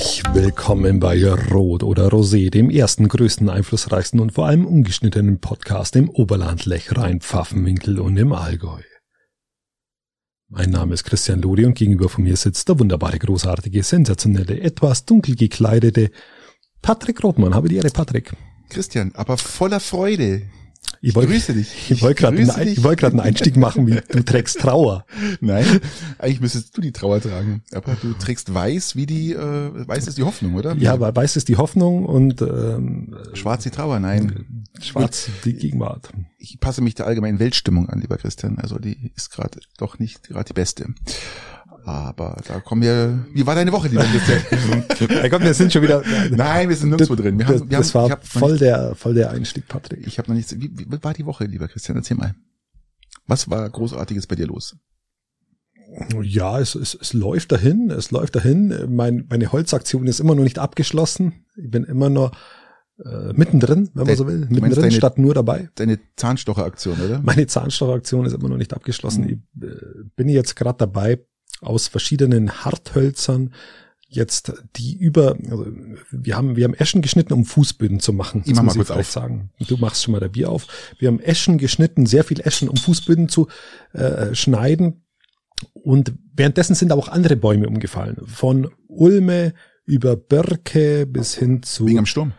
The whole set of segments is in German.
Herzlich willkommen bei Rot oder Rosé, dem ersten, größten, einflussreichsten und vor allem ungeschnittenen Podcast im Oberland, Lechrein, Pfaffenwinkel und im Allgäu. Mein Name ist Christian Lodi und gegenüber von mir sitzt der wunderbare, großartige, sensationelle, etwas dunkel gekleidete Patrick Rothmann. Habe die Ehre, Patrick. Christian, aber voller Freude. Ich wollte, grüße dich. Ich wollte gerade einen, ich gerade einen Einstieg machen, wie du trägst Trauer. Nein, eigentlich müsstest du die Trauer tragen. Aber du trägst weiß wie die, äh, weiß ist die Hoffnung, oder? Ja, aber weiß ist die Hoffnung und ähm, schwarz die Trauer, nein. Schwarz Gut. die Gegenwart. Ich passe mich der allgemeinen Weltstimmung an, lieber Christian. Also die ist gerade doch nicht gerade die beste. Aber da kommen wir. Wie war deine Woche, lieber Christian? komm, wir sind schon wieder. Nein, wir sind nirgendwo drin. Wir haben, wir das haben, war voll nicht, der, voll der Einstieg, Patrick. Ich habe noch nichts. Wie, wie war die Woche, lieber Christian? Erzähl mal. Was war Großartiges bei dir los? Ja, es, es, es läuft dahin, es läuft dahin. Mein, meine Holzaktion ist immer noch nicht abgeschlossen. Ich bin immer noch äh, mittendrin, wenn man so will. Mittendrin deine, statt nur dabei. Deine Zahnstocheraktion, oder? Meine Zahnstocheraktion ist immer noch nicht abgeschlossen. Mhm. Ich äh, bin jetzt gerade dabei, aus verschiedenen Harthölzern jetzt die über, also wir haben, wir haben Eschen geschnitten, um Fußböden zu machen. Das ich mach mal kurz auf. sagen. Du machst schon mal der Bier auf. Wir haben Eschen geschnitten, sehr viel Eschen, um Fußböden zu äh, schneiden. Und währenddessen sind auch andere Bäume umgefallen. Von Ulme über Birke bis hin zu. Wegen am Sturm?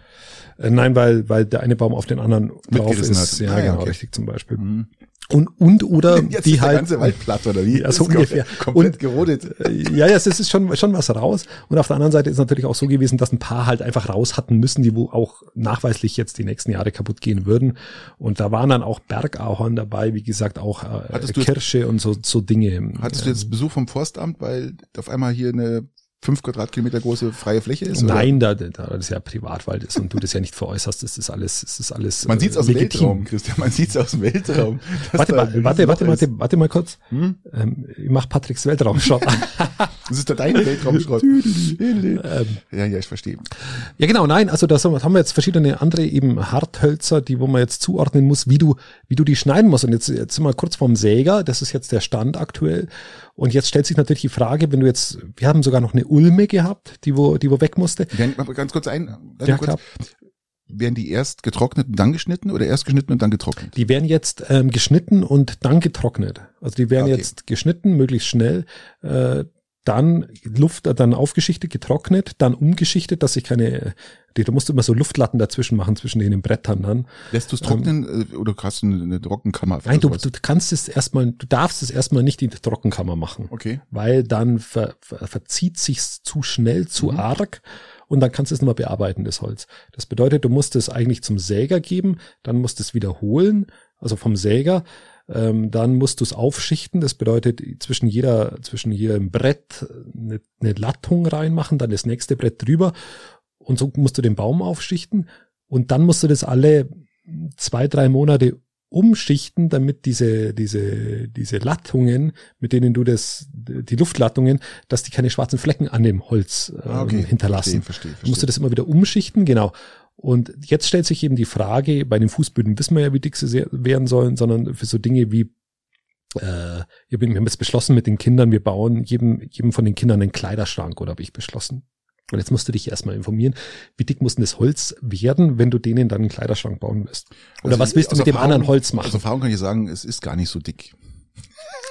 Äh, nein, weil, weil der eine Baum auf den anderen drauf ist. Hat. Ja, ah, genau, okay. richtig zum Beispiel. Mhm. Und, und oder Jetzt die ist halt. Der ganze Wald platt, oder wie? Ja, so ungefähr. Komplett und, gerodet. Äh, ja, ja, es ist schon, schon was raus. Und auf der anderen Seite ist natürlich auch so gewesen, dass ein paar halt einfach raus hatten müssen, die wo auch nachweislich jetzt die nächsten Jahre kaputt gehen würden. Und da waren dann auch Bergahorn dabei, wie gesagt, auch äh, Kirsche und so, so Dinge. Hattest du jetzt Besuch vom Forstamt, weil auf einmal hier eine fünf Quadratkilometer große freie Fläche ist? Nein, da, da das ja Privatwald ist und du das ja nicht veräußerst, das ist alles, das ist alles. Man sieht es aus dem Weltraum, Christian, man sieht es aus dem Weltraum. Warte mal, warte, warte, warte, warte mal kurz. Hm? Ähm, ich mach Patricks Weltraumschrott das ist da dein Weltraumschrott. ähm, ja, ja, ich verstehe. Ja, genau, nein, also da haben wir jetzt verschiedene andere eben Harthölzer, die wo man jetzt zuordnen muss, wie du, wie du die schneiden musst. Und jetzt, jetzt sind wir kurz vorm Säger, das ist jetzt der Stand aktuell. Und jetzt stellt sich natürlich die Frage, wenn du jetzt, wir haben sogar noch eine Ulme gehabt, die wo, die wo weg musste. Werden, ganz kurz ein, ja, kurz, klar. Werden die erst getrocknet und dann geschnitten oder erst geschnitten und dann getrocknet? Die werden jetzt ähm, geschnitten und dann getrocknet. Also die werden okay. jetzt geschnitten, möglichst schnell. Äh, dann Luft, dann aufgeschichtet, getrocknet, dann umgeschichtet, dass sich keine, da musst du immer so Luftlatten dazwischen machen, zwischen den Brettern dann. Lässt du es trocknen ähm, oder hast du eine Trockenkammer? Nein, du, du kannst es erstmal, du darfst es erstmal nicht in die Trockenkammer machen. Okay. Weil dann ver, ver, verzieht sich's zu schnell, zu mhm. arg und dann kannst du es nochmal bearbeiten, das Holz. Das bedeutet, du musst es eigentlich zum Säger geben, dann musst du es wiederholen, also vom Säger, ähm, dann musst du es aufschichten. Das bedeutet, zwischen jeder, zwischen jedem Brett eine, eine Lattung reinmachen, dann das nächste Brett drüber. Und so musst du den Baum aufschichten. Und dann musst du das alle zwei, drei Monate umschichten, damit diese, diese, diese Lattungen, mit denen du das, die Luftlattungen, dass die keine schwarzen Flecken an dem Holz äh, okay, hinterlassen. Verstehe, verstehe, verstehe. Musst du das immer wieder umschichten, genau. Und jetzt stellt sich eben die Frage, bei den Fußböden wissen wir ja, wie dick sie werden sollen, sondern für so Dinge wie äh, wir haben jetzt beschlossen mit den Kindern, wir bauen jedem, jedem von den Kindern einen Kleiderschrank, oder habe ich beschlossen. Und jetzt musst du dich erstmal informieren, wie dick muss denn das Holz werden, wenn du denen dann einen Kleiderschrank bauen willst? Oder also was willst du mit dem anderen Holz machen? Aus Erfahrung kann ich sagen, es ist gar nicht so dick.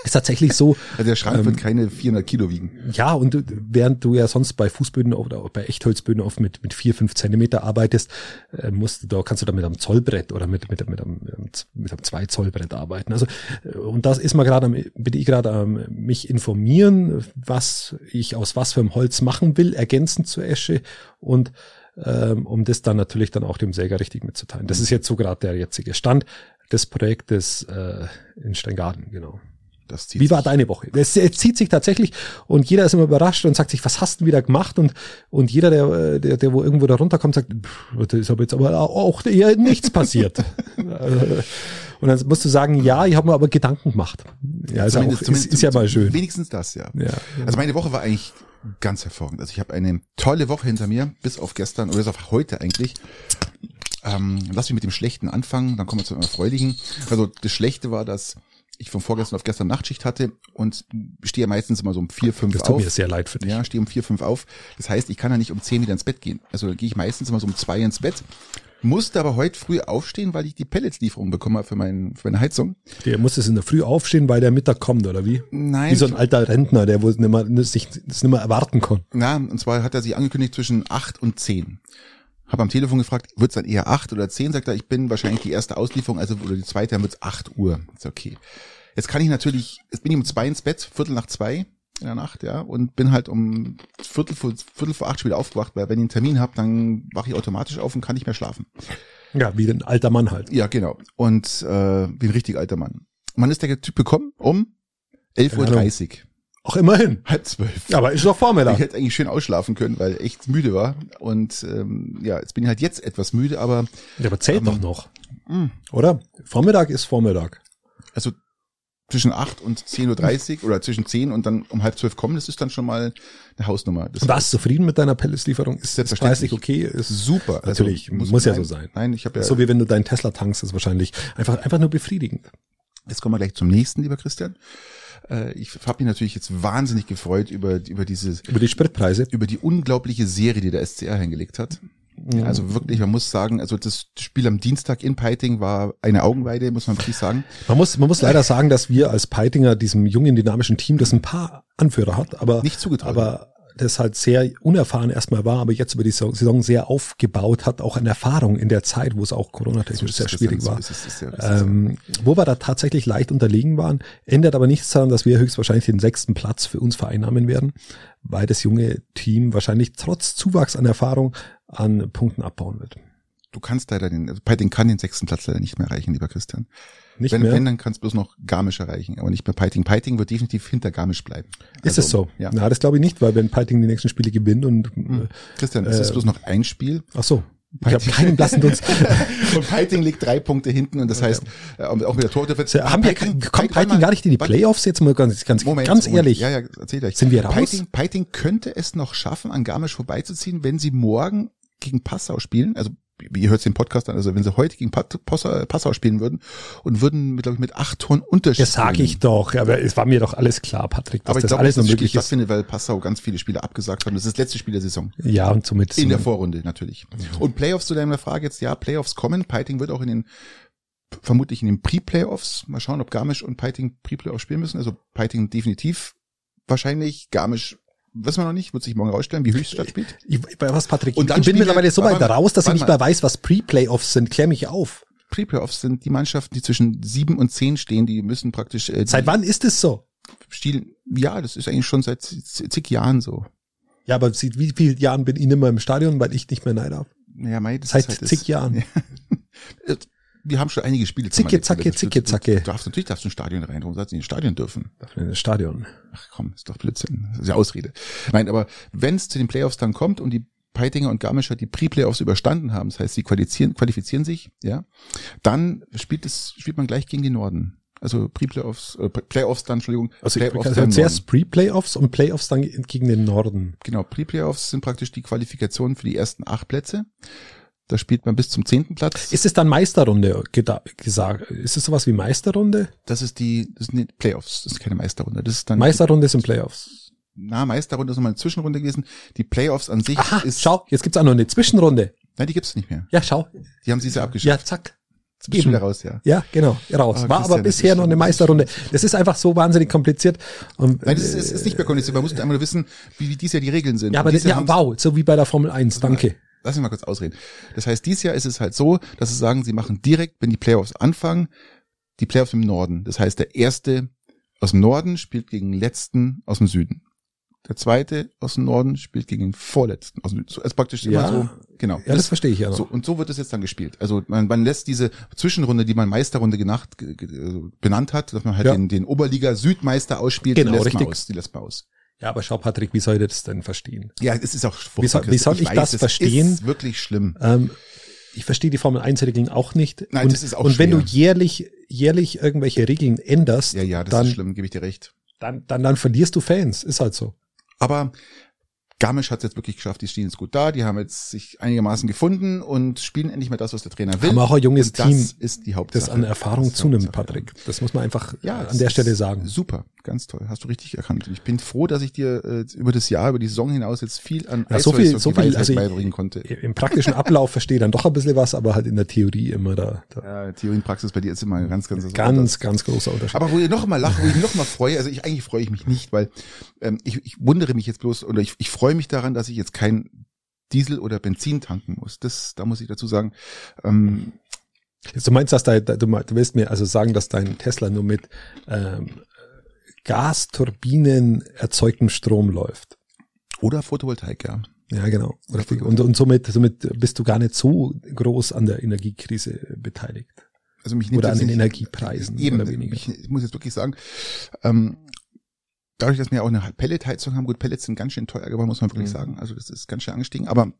Ist tatsächlich so. Also der Schrank ähm, wird keine 400 Kilo wiegen. Ja, und du, während du ja sonst bei Fußböden oder bei Echtholzböden oft mit, mit vier, fünf Zentimeter arbeitest, äh, musst du, da kannst du da mit einem Zollbrett oder mit, mit, mit, einem, mit einem zwei Zollbrett arbeiten. Also, äh, und das ist mal gerade am, bin ich gerade am mich informieren, was ich aus was für einem Holz machen will, ergänzend zur Esche und ähm, um das dann natürlich dann auch dem Säger richtig mitzuteilen. Das ist jetzt so gerade der jetzige Stand des Projektes äh, in Steingarten, genau. Das zieht Wie war deine Woche? Es, es, zieht sich tatsächlich und jeder ist immer überrascht und sagt sich, was hast du wieder gemacht? Und, und jeder, der, der, der wo irgendwo da runterkommt, sagt, da ist aber jetzt aber auch eher nichts passiert. und dann musst du sagen, ja, ich habe mir aber Gedanken gemacht. Ja, ist, auch, ist, ist ja mal schön. Wenigstens das, ja. ja. Also meine Woche war eigentlich ganz hervorragend. Also ich habe eine tolle Woche hinter mir, bis auf gestern oder bis auf heute eigentlich. Ähm, lass mich mit dem Schlechten anfangen, dann kommen wir zu einem Erfreulichen. Also das Schlechte war, dass ich von vorgestern auf gestern Nachtschicht hatte und stehe meistens immer so um vier, fünf Das tut auf. mir sehr leid für dich. Ja, stehe um vier, fünf auf. Das heißt, ich kann ja nicht um zehn wieder ins Bett gehen. Also gehe ich meistens immer so um zwei ins Bett. Musste aber heute früh aufstehen, weil ich die Pelletslieferung bekommen habe für, mein, für meine Heizung. Der muss es in der Früh aufstehen, weil der Mittag kommt, oder wie? Nein. Wie so ein alter Rentner, der wohl nicht mehr, sich das nicht mehr erwarten kann. Na, und zwar hat er sich angekündigt zwischen acht und zehn. Hab am Telefon gefragt, wird's dann eher acht oder zehn? Sagt er, ich bin wahrscheinlich die erste Auslieferung, also oder die zweite, dann wird's acht Uhr. Ist okay. Jetzt kann ich natürlich, jetzt bin ich um zwei ins Bett, Viertel nach zwei in der Nacht, ja, und bin halt um Viertel vor, Viertel vor acht schon wieder aufgewacht, weil wenn ich einen Termin habe, dann wache ich automatisch auf und kann nicht mehr schlafen. Ja, wie ein alter Mann halt. Ja, genau. Und äh, wie ein richtig alter Mann. Wann ist der Typ gekommen? Um 11.30 Uhr. Auch immerhin. Halb zwölf. Aber ist doch Ich Vormittag. hätte eigentlich schön ausschlafen können, weil ich echt müde war. Und ähm, ja, jetzt bin ich halt jetzt etwas müde, aber Ja, aber zählt Ähm, doch noch. mh, Oder? Vormittag ist Vormittag. also zwischen 8 und 10.30 Uhr oder zwischen 10 und dann um halb zwölf kommen, das ist dann schon mal eine Hausnummer. Das Warst du zufrieden mit deiner Pelleslieferung? Ist Selbstverständlich. preislich okay? Ist super. Natürlich, muss ja nein, so sein. Nein, ich habe ja, so wie wenn du deinen Tesla tankst, ist wahrscheinlich einfach, einfach nur befriedigend. jetzt kommen wir gleich zum nächsten, lieber Christian. Äh, ich habe mich natürlich jetzt wahnsinnig gefreut über, über diese, Über die Spritpreise. über die unglaubliche Serie, die der SCR hingelegt hat. Mhm. Also wirklich, man muss sagen, also das Spiel am Dienstag in Peiting war eine Augenweide, muss man wirklich sagen. Man muss, man muss leider sagen, dass wir als Peitinger diesem jungen, dynamischen Team, das ein paar Anführer hat, aber, Nicht zugetraut. aber das halt sehr unerfahren erstmal war, aber jetzt über die Saison sehr aufgebaut hat, auch an Erfahrung in der Zeit, wo es auch coronatechnisch sehr schwierig so war. ist es. Ähm, wo wir da tatsächlich leicht unterlegen waren, ändert aber nichts daran, dass wir höchstwahrscheinlich den sechsten Platz für uns vereinnahmen werden, weil das junge Team wahrscheinlich trotz Zuwachs an Erfahrung an Punkten abbauen wird. Du kannst leider den, also Peiting kann den sechsten Platz leider nicht mehr erreichen, lieber Christian. Nicht wenn, mehr? wenn, dann kannst du bloß noch Garmisch erreichen, aber nicht mehr Peiting. Peiting wird definitiv hinter Garmisch bleiben. ist Also, es so? Ja. Na, das glaube ich nicht, weil wenn Peiting die nächsten Spiele gewinnt und Hm. Christian, es Äh, ist bloß noch ein Spiel. ach so, ich habe Peiting- keinen blassen Dunst. und Peiting liegt drei Punkte hinten und das heißt, äh, auch mit der Torte Haben wir, kommt Peiting gar nicht in die Playoffs jetzt mal ganz, ganz, Moment, ganz Moment. ehrlich? Ja, ja, erzähl euch. Sind wir raus? Peiting, Peiting könnte es noch schaffen, an Garmisch vorbeizuziehen, wenn sie morgen gegen Passau spielen. Also ihr hört den Podcast an, also wenn sie heute gegen Passau, spielen würden und würden, glaube ich, mit acht Toren Unterschied. Das sage ich doch, aber es war mir doch alles klar, Patrick, dass Aber ich das glaube, alles noch das Spiel möglich ist. stattfindet, weil Passau ganz viele Spiele abgesagt haben. Das ist das letzte Spiel der Saison. Ja, und somit In der Vorrunde natürlich. Und Playoffs zu deiner Frage jetzt, ja, Playoffs kommen. Peiting wird auch in den, vermutlich in den Pre-Playoffs. Mal schauen, ob Garmisch und Peiting Pre-Playoffs spielen müssen. Also Peiting definitiv wahrscheinlich. Garmisch wissen wir noch nicht, wird sich morgen rausstellen, wie Höchststadt spielt. Ich, was, Patrick? Und ich dann bin spielen mittlerweile so weit raus, dass ich nicht mehr weiß, was Pre-Playoffs sind. Klär mich auf. Pre-Playoffs sind die Mannschaften, die zwischen sieben und zehn stehen, die müssen praktisch äh, Seit wann ist es so? Stil, ja, das ist eigentlich schon seit zig Jahren so. Ja, aber seit wie vielen Jahren bin ich nicht mehr im Stadion, weil ich nicht mehr nein darf? Ja, mei, das Seit ist halt das- zig Jahren. Ja. Wir haben schon einige Spiele. Zicke, zacke, zicke, zacke. Du darfst natürlich darfst du ein Stadion rein. Warum sollst du in ein Stadion dürfen? Darf in das Stadion. Ach komm, ist doch Blödsinn. Das ist ja Ausrede. Nein, aber wenn es zu den Playoffs dann kommt und die Peitinger und Garmischer die Pre-Playoffs überstanden haben, das heißt, sie qualifizieren, qualifizieren sich, ja, dann spielt es, spielt man gleich gegen den Norden. Also Pre-Playoffs, äh, Playoffs dann, Entschuldigung, Also Playoffs also zuerst. Pre-Playoffs und Playoffs dann gegen den Norden. Genau, Pre-Playoffs sind praktisch die Qualifikationen für die ersten acht Plätze. Da spielt man bis zum zehnten Platz. Ist es dann Meisterrunde gesagt? Ist es sowas wie Meisterrunde? Das ist die, das sind die Playoffs, das ist keine Meisterrunde. Das ist dann Meisterrunde sind Playoffs. na, Meisterrunde ist nochmal eine Zwischenrunde gewesen. Die Playoffs an sich Aha, ist. schau, jetzt gibt's auch noch eine Zwischenrunde. Nein, die gibt's nicht mehr. Ja, schau. Die haben sie ja abgeschafft. Ja, zack. Bist wieder raus, ja. Ja, genau, raus. Ah, War aber das bisher noch eine das ist Meisterrunde. Das ist einfach so wahnsinnig kompliziert. Und, Nein, das ist, ist, ist nicht mehr kompliziert. Man muss einfach nur wissen, wie, wie dies Jahr die Regeln sind. ja, aber das, ja, wow, so wie bei der Formel 1, danke. Lass mich mal kurz ausreden. Das heißt, dieses Jahr ist es halt so, dass sie sagen, sie machen direkt, wenn die Playoffs anfangen, die Playoffs im Norden. Das heißt, der erste aus dem Norden spielt gegen den letzten aus dem Süden. Der zweite aus dem Norden spielt gegen den vorletzten aus dem Süden. So, also praktisch immer Ja. so. Genau. Ja, das verstehe ich ja noch. So, und so wird es jetzt dann gespielt. Also man, man lässt diese Zwischenrunde, die man Meisterrunde genacht, ge, ge, also benannt hat, dass man halt Ja. den, den Oberliga Südmeister ausspielt, Genau, die lässt richtig. man aus. Die lässt man aus. Ja, aber schau, Patrick, wie soll ich das denn verstehen? Ja, es ist auch Wie soll- wie soll ich das es verstehen? ist wirklich schlimm. Ähm, ich verstehe die Formel 1 Regeln auch nicht. Nein, und, das ist auch und wenn schwer. du jährlich, jährlich irgendwelche Regeln änderst, Ja, ja, das dann, ist schlimm, gebe ich dir recht. dann, dann, dann verlierst du Fans. Ist halt so. Aber Garmisch hat es jetzt wirklich geschafft, die stehen jetzt gut da, die haben jetzt sich einigermaßen gefunden und spielen endlich mal das, was der Trainer will. Haben auch ein junges und das Team, ist die Hauptsache. das an Erfahrung Das zunimmt. Patrick. Das muss man einfach Ja, an der Stelle sagen. Super, ganz toll. Hast du richtig erkannt. Ich bin froh, dass ich dir äh, über das Jahr, über die Saison hinaus jetzt viel an Ja, so viel, so viel, also beibringen konnte. im praktischen Ablauf verstehe ich dann doch ein bisschen was, aber halt in der Theorie immer da, da Ja, Theorie und Praxis bei dir ist immer ganz, ganz, ganz, ganz großer Unterschied. Aber wo ich noch mal lache, wo ich noch mal freue, also ich eigentlich freue ich mich nicht, weil ähm, ich, ich wundere mich jetzt bloß oder ich, ich freue mich daran, dass ich jetzt kein Diesel oder Benzin tanken muss. Das, da muss ich dazu sagen, ähm, Jetzt, du meinst, dass dein, du, du willst mir also sagen, dass dein Tesla nur mit ähm, Gasturbinen erzeugtem Strom läuft. oder Photovoltaik, ja. Ja, genau. Richtig. Und, und somit, somit bist du gar nicht so groß an der Energiekrise beteiligt. Also mich Oder an den nicht- Energiepreisen Eben, oder weniger. Ich, ich muss jetzt wirklich sagen, ähm, dadurch, dass wir auch eine Pelletheizung haben, gut, Pellets sind ganz schön teuer geworden, muss man wirklich Mhm. sagen. Also das ist ganz schön angestiegen, aber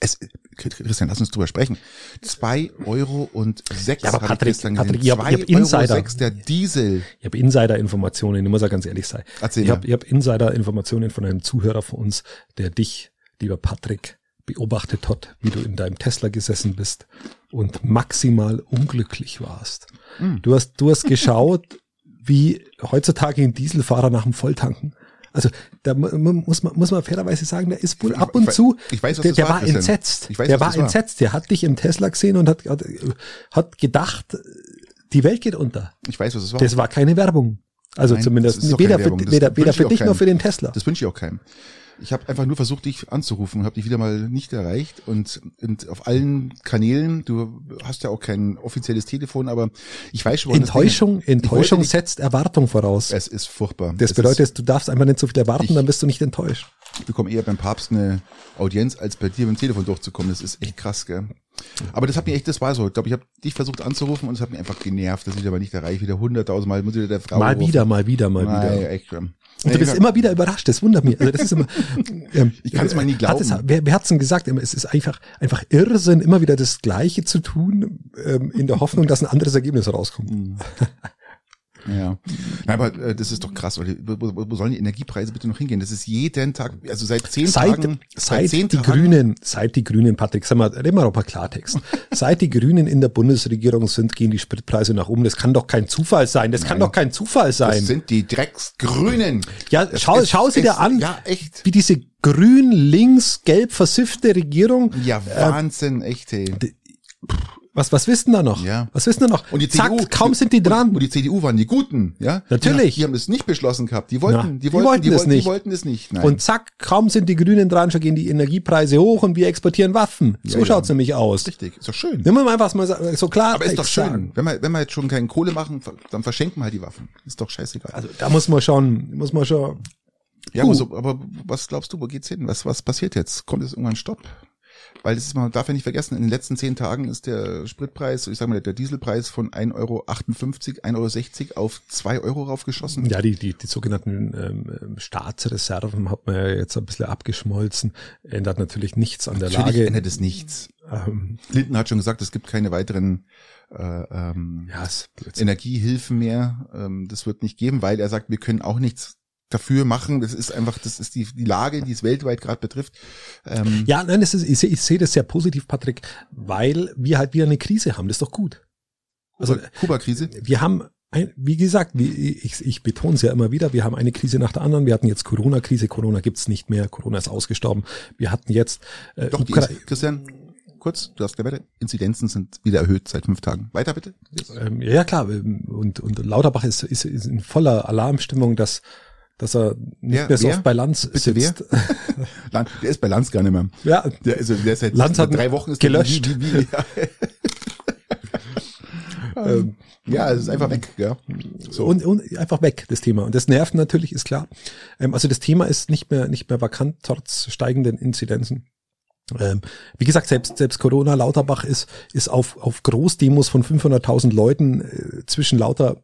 es, Christian, lass uns drüber sprechen. Zwei Euro und sechs. Ja, aber Patrick, Patrick, gesehen. ich hab- Euro Insider. sechs der Diesel. Ich habe Insider-Informationen, ich muss ja ganz ehrlich sein. Erzähl Ich habe hab Insider-Informationen von einem Zuhörer von uns, der dich, lieber Patrick, beobachtet hat, wie du in deinem Tesla gesessen bist und maximal unglücklich warst. Hm. Du hast, du hast geschaut, wie heutzutage ein Dieselfahrer nach dem Volltanken. Also da mu- mu- muss man, muss man fairerweise sagen, der ist wohl ab ich und zu, ich weiß, was der, das der war, war entsetzt. Weiß, der war entsetzt. Der hat dich im Tesla gesehen und hat, hat, hat gedacht, die Welt geht unter. Ich weiß, was es war. Das war keine Werbung. Also Nein, zumindest weder, für, weder, weder für dich noch keinem. für den Tesla. Das wünsche ich auch keinem. Ich habe einfach nur versucht, dich anzurufen und habe dich wieder mal nicht erreicht und, und auf allen Kanälen, du hast ja auch kein offizielles Telefon, aber ich weiß schon, Enttäuschung, Enttäuschung Ich wollte setzt Erwartung voraus. nicht- Es ist furchtbar. Das Es bedeutet, du darfst einfach nicht so viel erwarten, Ich- dann bist du nicht enttäuscht. Ist, ich bekomme eher beim Papst eine Audienz, als bei dir mit dem Telefon durchzukommen. Das ist echt krass, gell? Aber das hat mir echt, das war so. Ich glaube, ich habe dich versucht anzurufen und es hat mich einfach genervt, dass ich aber nicht erreiche. Wieder hunderttausend Mal muss ich wieder der Frau Mal rufen. wieder, mal wieder, mal Nein, wieder. echt. Und du bist immer wieder überrascht, das wundert mich. Also das ist immer, ähm, Ich kann's mal nie hat es- glauben. wer, wer hat's denn gesagt? Es ist einfach, einfach Irrsinn, immer wieder das Gleiche zu tun, ähm, in der Hoffnung, dass ein anderes Ergebnis rauskommt. Mhm. Ja. Nein, aber äh, das ist doch krass. Oder? Wo, wo, wo sollen die Energiepreise bitte noch hingehen? Das ist jeden Tag, also seit zehn Seit, Tagen, seit zehn die Tagen, Grünen, seit die Grünen, Patrick, sag mal, reden wir doch mal Klartext. seit die Grünen in der Bundesregierung sind, gehen die Spritpreise nach oben. Das kann doch kein Zufall sein. Das kann Nein. doch kein Zufall Das sein. sind die Drecksgrünen. Ja, Das schau, ist- schau sie es- dir an, Ja, echt. wie diese grün, links, gelb versiffte Regierung. Ja, Wahnsinn, echt, hey. Was, was wissen da noch? Ja. Was wissen da noch? Und die Zack, CDU, kaum sind die dran. Und die CDU waren die Guten, ja? Natürlich. Die, die haben das nicht beschlossen gehabt. Die wollten, Ja, die die wollten, wollten die es wollten, nicht. Die wollten es nicht. Nein. Und zack, kaum sind die Grünen dran, schon gehen die Energiepreise hoch und wir exportieren Waffen. So Ja, schaut's ja. nämlich aus. richtig, ist doch schön. Nimm mal einfach mal so klar. Aber ist doch schön. sagen. Wenn wir, wenn wir jetzt schon keine Kohle machen, dann verschenken wir halt die Waffen. Ist doch scheißegal. Also da muss man schon, muss man schon. Ja, Uh. aber, so, aber was glaubst du, wo geht's hin? Was, was passiert jetzt? Kommt jetzt irgendwann ein Stopp? Weil das ist, man darf ja nicht vergessen, in den letzten zehn Tagen ist der Spritpreis, ich sag mal, der Dieselpreis von 1,58 Euro, 1,60 Euro auf 2 Euro raufgeschossen. Ja, die, die, die sogenannten ähm, Staatsreserven hat man ja jetzt ein bisschen abgeschmolzen. Ändert natürlich nichts an der Natürlich Lage. ändert es nichts. Ähm, Linden hat schon gesagt, es gibt keine weiteren äh, ähm, ja, Energiehilfen mehr. Ähm, das wird nicht geben, weil er sagt, wir können auch nichts dafür machen. Das ist einfach, das ist die, die Lage, die es weltweit gerade betrifft. Ähm, ja, nein, das ist, ich sehe ich sehe das sehr positiv, Patrick, weil wir halt wieder eine Krise haben. Das ist doch gut. Also Kuba- Kuba-Krise. wir haben, ein, wie gesagt, wie, ich, ich betone es ja immer wieder, wir haben eine Krise nach der anderen. Wir hatten jetzt Corona-Krise, Corona gibt's nicht mehr, Corona ist ausgestorben. Wir hatten jetzt äh, Doch, Ukra- Inz- Christian, kurz, du hast gleich weiter. Inzidenzen sind wieder erhöht seit fünf Tagen. Weiter bitte. Ähm, ja, klar. Und, und Lauterbach ist, ist, ist in voller Alarmstimmung, dass, dass er nicht Wer- mehr so wer? oft bei Lanz Bitte sitzt. Land, der ist bei Lanz gar nicht mehr. Ja, Der, also, der ist seit Lanz hat drei Wochen ist gelöscht. Wie, wie, wie, ja. ähm, ja, es ist einfach weg. Ja. so. und, und einfach weg, das Thema. Und das nervt natürlich, ist klar. Ähm, also das Thema ist nicht mehr, nicht mehr vakant, trotz steigenden Inzidenzen. Ähm, wie gesagt, selbst, selbst Corona Lauterbach ist, ist auf, auf Großdemos von 500.000 Leuten äh, zwischen lauter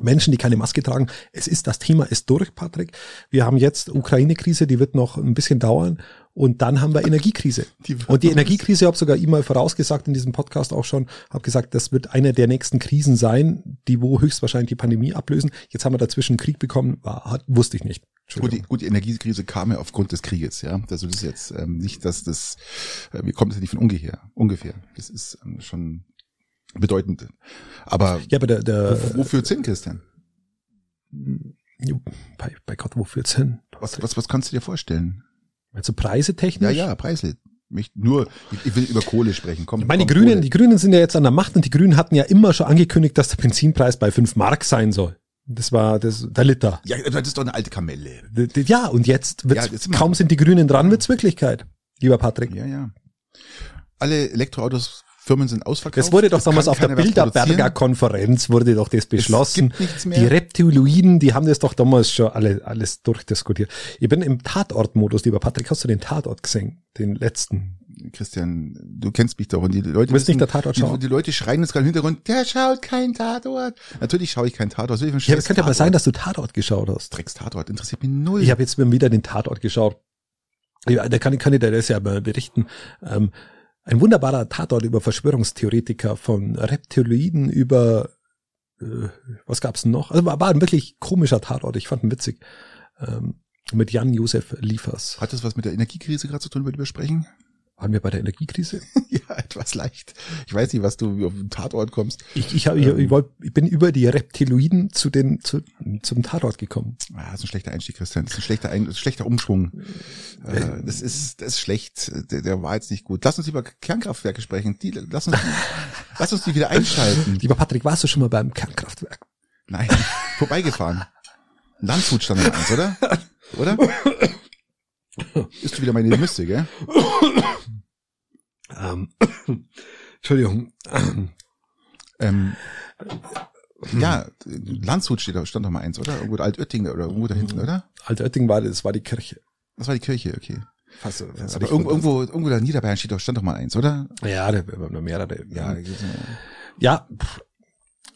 Menschen, die keine Maske tragen. Es ist, das Thema ist durch, Patrick. Wir haben jetzt Ukraine-Krise, die wird noch ein bisschen dauern. Und dann haben wir Energiekrise. Die- und die Energiekrise, habe sogar immer vorausgesagt in diesem Podcast auch schon, habe gesagt, das wird eine der nächsten Krisen sein, die wo höchstwahrscheinlich die Pandemie ablösen. Jetzt haben wir dazwischen Krieg bekommen, war, hat, wusste ich nicht. Gut, die, gut, die Energiekrise kam ja aufgrund des Krieges, ja. Also das ist jetzt ähm, nicht, dass das, äh, wir kommen das nicht von ungefähr, ungefähr. Das ist ähm, schon bedeutend. Aber Ja, aber der, der wo, wofür Zinn, Christian? Jo, bei, bei Gott, wo führt's hin? Was, was, was kannst du dir vorstellen? Also Preise technisch? Ja, ja, preislich. Mich nur, ich, will über Kohle sprechen. Komm, Ich meine, die komm, Grünen, Kohle. die Grünen sind ja jetzt an der Macht und die Grünen hatten ja immer schon angekündigt, dass der Benzinpreis bei 5 Mark sein soll. Das war das, der Liter. Ja, das ist doch eine alte Kamelle. Ja, und jetzt wird's, Ja, kaum sind die Grünen dran, wird's Wirklichkeit, lieber Patrick. Ja, ja. Alle Elektroautos, Firmen sind ausverkauft. Das wurde doch Es damals auf der Bilderberger. Konferenz wurde doch das beschlossen. Die Reptiloiden, die haben das doch damals schon alle, alles durchdiskutiert. Ich bin im Tatortmodus, lieber Patrick. Hast du den Tatort gesehen? Den letzten? Christian, du kennst mich doch und die Leute Du willst nicht der Tatort die, schauen? die Leute schreien jetzt gerade im Hintergrund, der schaut keinen Tatort. Natürlich schaue ich keinen Tatort. Ein Ja, das könnte Tatort? sein, dass du Tatort geschaut hast. Drecks-Tatort interessiert mich null. Ich habe jetzt wieder den Tatort geschaut. Ja, da kann, kann ich dir das ja mal berichten. Ähm, ein wunderbarer Tatort über Verschwörungstheoretiker von Reptiloiden über äh, was gab's noch? Also war, war ein wirklich komischer Tatort. Ich fand ihn witzig. Ähm, mit Jan-Josef Liefers. Hat das was mit der Energiekrise gerade zu tun, über die wir sprechen? Waren wir bei der Energiekrise? ja, etwas leicht. Ich weiß nicht, was du auf den Tatort kommst. Ich, ich, hab, ich, ich, wollt, ich bin über die Reptiloiden zu den, zu, zum Tatort gekommen. Ah, das ist ein schlechter Einstieg, Christian. Das ist ein schlechter, ein, ein schlechter Umschwung. Äh, das ist, das ist schlecht. Der, der war jetzt nicht gut. Lass uns über Kernkraftwerke sprechen. Die, lass uns, die, lass uns die wieder einschalten. Lieber Patrick, warst du schon mal beim Kernkraftwerk? Nein, vorbeigefahren. Landshut stand eins, oder? Oder? Ist du wieder meine Müsste, gell? Ähm, Entschuldigung. Ähm, ja, Landshut steht da, stand doch mal eins, oder? Irgendwo Altötting oder irgendwo da hinten, oder? Altötting war, das war die Kirche. Das war die Kirche, okay. Fast, fast Aber irgendwo, irgendwo, irgendwo da in Niederbayern steht doch, stand doch mal eins, oder? Ja, da haben noch mehrere. Ja, Ja,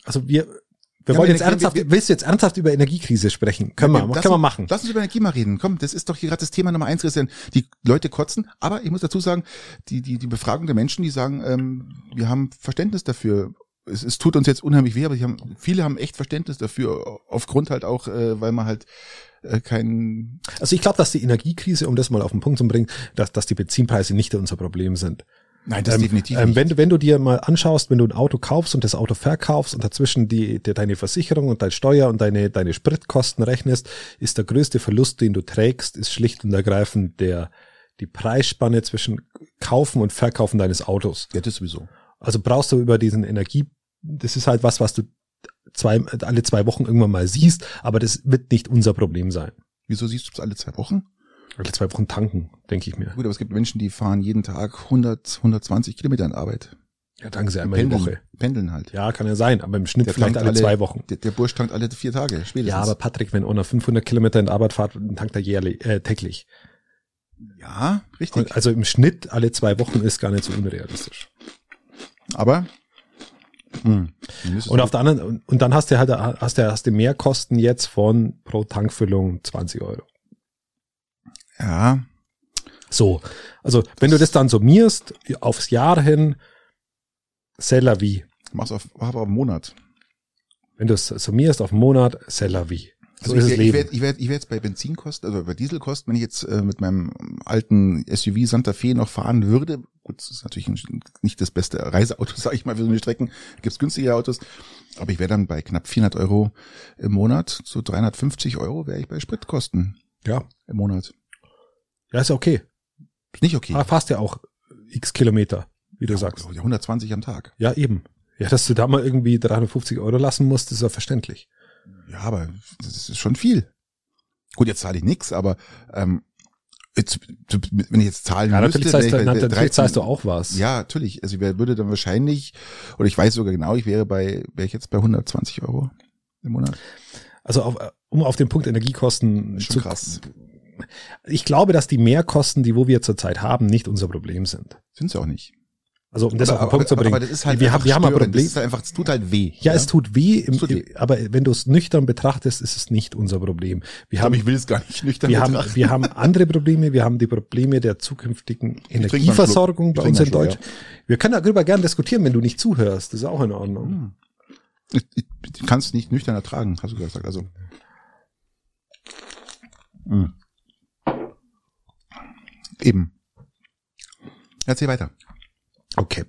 also wir, wir Ja, wollen wir- jetzt wir- ernsthaft, wir- willst du jetzt ernsthaft über Energiekrise sprechen? Können wir, Lass können wir machen. Lass uns über Energie mal reden. Komm, das ist doch hier gerade das Thema Nummer eins, Christian. Die Leute kotzen, aber ich muss dazu sagen, die, die, die Befragung der Menschen, die sagen, ähm, wir haben Verständnis dafür. Es, es tut uns jetzt unheimlich weh, aber die haben, viele haben echt Verständnis dafür, aufgrund halt auch, äh, weil man halt äh, kein Also ich glaube, dass die Energiekrise, um das mal auf den Punkt zu bringen, dass, dass die Benzinpreise nicht unser Problem sind. Nein, das Ähm, definitiv ähm, nicht. wenn, du, wenn du dir mal anschaust, wenn du ein Auto kaufst und das Auto verkaufst und dazwischen die, die, deine Versicherung und deine Steuer und deine, deine Spritkosten rechnest, ist der größte Verlust, den du trägst, ist schlicht und ergreifend der, die Preisspanne zwischen Kaufen und Verkaufen deines Autos. ja, das sowieso. Also brauchst du über diesen Energie, das ist halt was, was du zwei, alle zwei Wochen irgendwann mal siehst, aber das wird nicht unser Problem sein. Wieso siehst du es alle zwei Wochen? Alle zwei Wochen tanken, denke ich mir. Gut, aber es gibt Menschen, die fahren jeden Tag 100, 120 Kilometer in Arbeit. Ja, tanken sie einmal die Pendeln, Woche. pendeln halt. Ja, kann ja sein, aber im Schnitt Der vielleicht tankt alle, zwei Wochen. Der, der Bursch tankt alle vier Tage, spätestens. Ja, aber Patrick, wenn einer 500 Kilometer in Arbeit fährt, tankt er jährlich, äh, täglich. ja, richtig. Und also im Schnitt alle zwei Wochen ist gar nicht so unrealistisch. Aber mh, dann müsstest Und auf der anderen, und, und dann hast du halt, hast du, hast du mehr Kosten jetzt von pro Tankfüllung 20 Euro. Ja, So. Also, wenn du das dann summierst, aufs Jahr hin, la vie. mach's auf, mach auf einen Monat. Wenn du es summierst auf einen Monat, la vie. So Also ist ich, das ich werde ich werd, ich werd jetzt bei Benzinkosten, also bei Dieselkosten, wenn ich jetzt äh, mit meinem alten SUV Santa Fe noch fahren würde, gut, das ist natürlich nicht das beste Reiseauto, sage ich mal, für so eine Strecken, gibt's günstige Autos, aber ich wäre dann bei knapp 400 Euro im Monat, so 350 Euro wäre ich bei Spritkosten ja. im Monat. Ja, ist ja okay. Ist nicht okay. Ah, fast ja auch x Kilometer, wie du sagst. Ja, 120 am Tag. Ja, eben. Ja, dass du da mal irgendwie 350 Euro lassen musst, ist ja verständlich. Ja, aber das ist schon viel. Gut, jetzt zahle ich nix, aber ähm, jetzt, wenn ich jetzt zahlen Ja, müsste, natürlich, zahlst, du, natürlich 13 zahlst du auch was. Ja, natürlich. Also ich würde dann wahrscheinlich, oder ich weiß sogar genau, ich wäre bei, wäre ich jetzt bei 120 Euro im Monat. Also auf, um auf den Punkt Energiekosten Schon zu krass. Ich glaube, dass die Mehrkosten, die wo wir zurzeit haben, nicht unser Problem sind. Sind sie auch nicht. Also um das aber, auf den Punkt zu bringen. Aber das ist halt wir haben, wir haben ein. Problem. Das ist halt einfach, es tut halt weh. Ja, es tut weh, im, tut weh. aber wenn du es nüchtern betrachtest, ist es nicht unser Problem. Wir haben, ich will es gar nicht nüchtern wir haben, betrachten. wir haben andere Probleme. Wir haben die Probleme der zukünftigen Energieversorgung bei uns in Deutschland. Wir können darüber gern diskutieren, wenn du nicht zuhörst. Das ist auch in Ordnung. Ich, ich, ich kann es nicht nüchtern ertragen, hast du gesagt. Also. Mm. Eben. Erzähl weiter. Okay.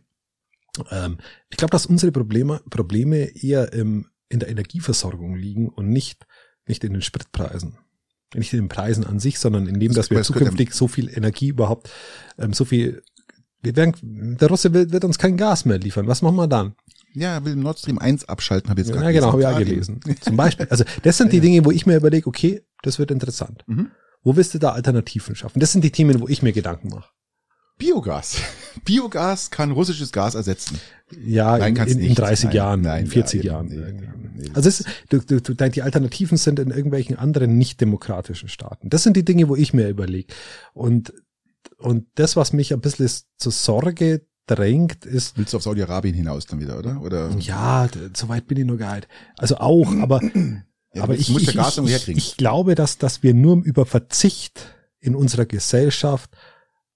Ähm, ich glaube, dass unsere Probleme, Probleme eher im, in der Energieversorgung liegen und nicht, nicht in den Spritpreisen. Nicht in den Preisen an sich, sondern in dem, Das- dass wir zukünftig so viel Energie überhaupt, ähm, so viel, wir werden, der Russe will, wird uns kein Gas mehr liefern. Was machen wir dann? Ja, er will Nord Stream 1 abschalten, habe ich jetzt Ja, gerade genau, habe ich auch Ah, gelesen. Zum Beispiel. Also, das sind die Dinge, wo ich mir überlege, okay, das wird interessant. Mhm. Wo willst du da Alternativen schaffen? Das sind die Themen, wo ich mir Gedanken mache. Biogas. Biogas kann russisches Gas ersetzen. Ja, Nein, in, in, in nicht. 30 Nein, Jahren, nein, in 40 ja, Jahren. nee, nee, also es, du, du, du, die Alternativen sind in irgendwelchen anderen nicht demokratischen Staaten. Das sind die Dinge, wo ich mir überlege. Und, und das, was mich ein bisschen zur Sorge drängt, ist, Willst du auf Saudi-Arabien hinaus dann wieder, oder? Oder? ja, so weit bin ich noch gar nicht. Also auch, aber, Ja, aber ich, ich, ja ich, ich, glaube, dass, dass wir nur über Verzicht in unserer Gesellschaft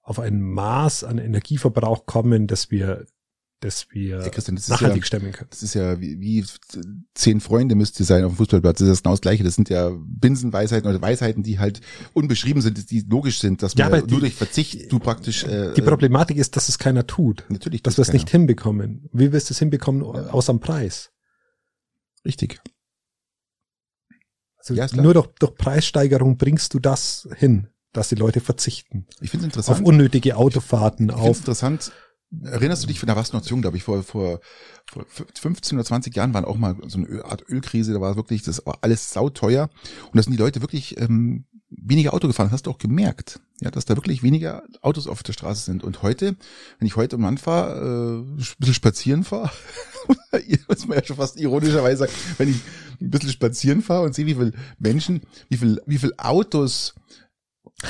auf ein Maß an Energieverbrauch kommen, dass wir, dass wir Ja, Christian, das nachhaltig ja- stemmen können. Das ist ja wie, wie zehn Freunde müsst ihr sein auf dem Fußballplatz. Das ist genau das Gleiche. Das sind ja Binsenweisheiten oder Weisheiten, die halt unbeschrieben sind, die logisch sind, dass Ja, man nur die- durch Verzicht du praktisch äh, Die Problematik ist, dass es keiner tut. natürlich Dass wir es nicht hinbekommen. Wie wirst du es hinbekommen, außer am Preis? richtig. Also Ja, nur durch, durch Preissteigerung bringst du das hin, dass die Leute verzichten. Ich finde es Auf interessant. unnötige Autofahrten, Ich finde es auf interessant. Erinnerst du dich, da warst du noch jung, glaube ich, vor, vor, vor 15 oder 20 Jahren waren auch mal so eine Art Ölkrise, da war wirklich, das war alles sauteuer. Und da sind die Leute wirklich ähm, weniger Auto gefahren. Das hast du auch gemerkt, ja, dass da wirklich weniger Autos auf der Straße sind. Und heute, wenn ich heute um Land fahre, äh, ein bisschen spazieren fahre, was man ja schon fast ironischerweise sagt, wenn ich ein bisschen spazieren fahre und sehe, wie viele Menschen, wie viel, wie viel Autos,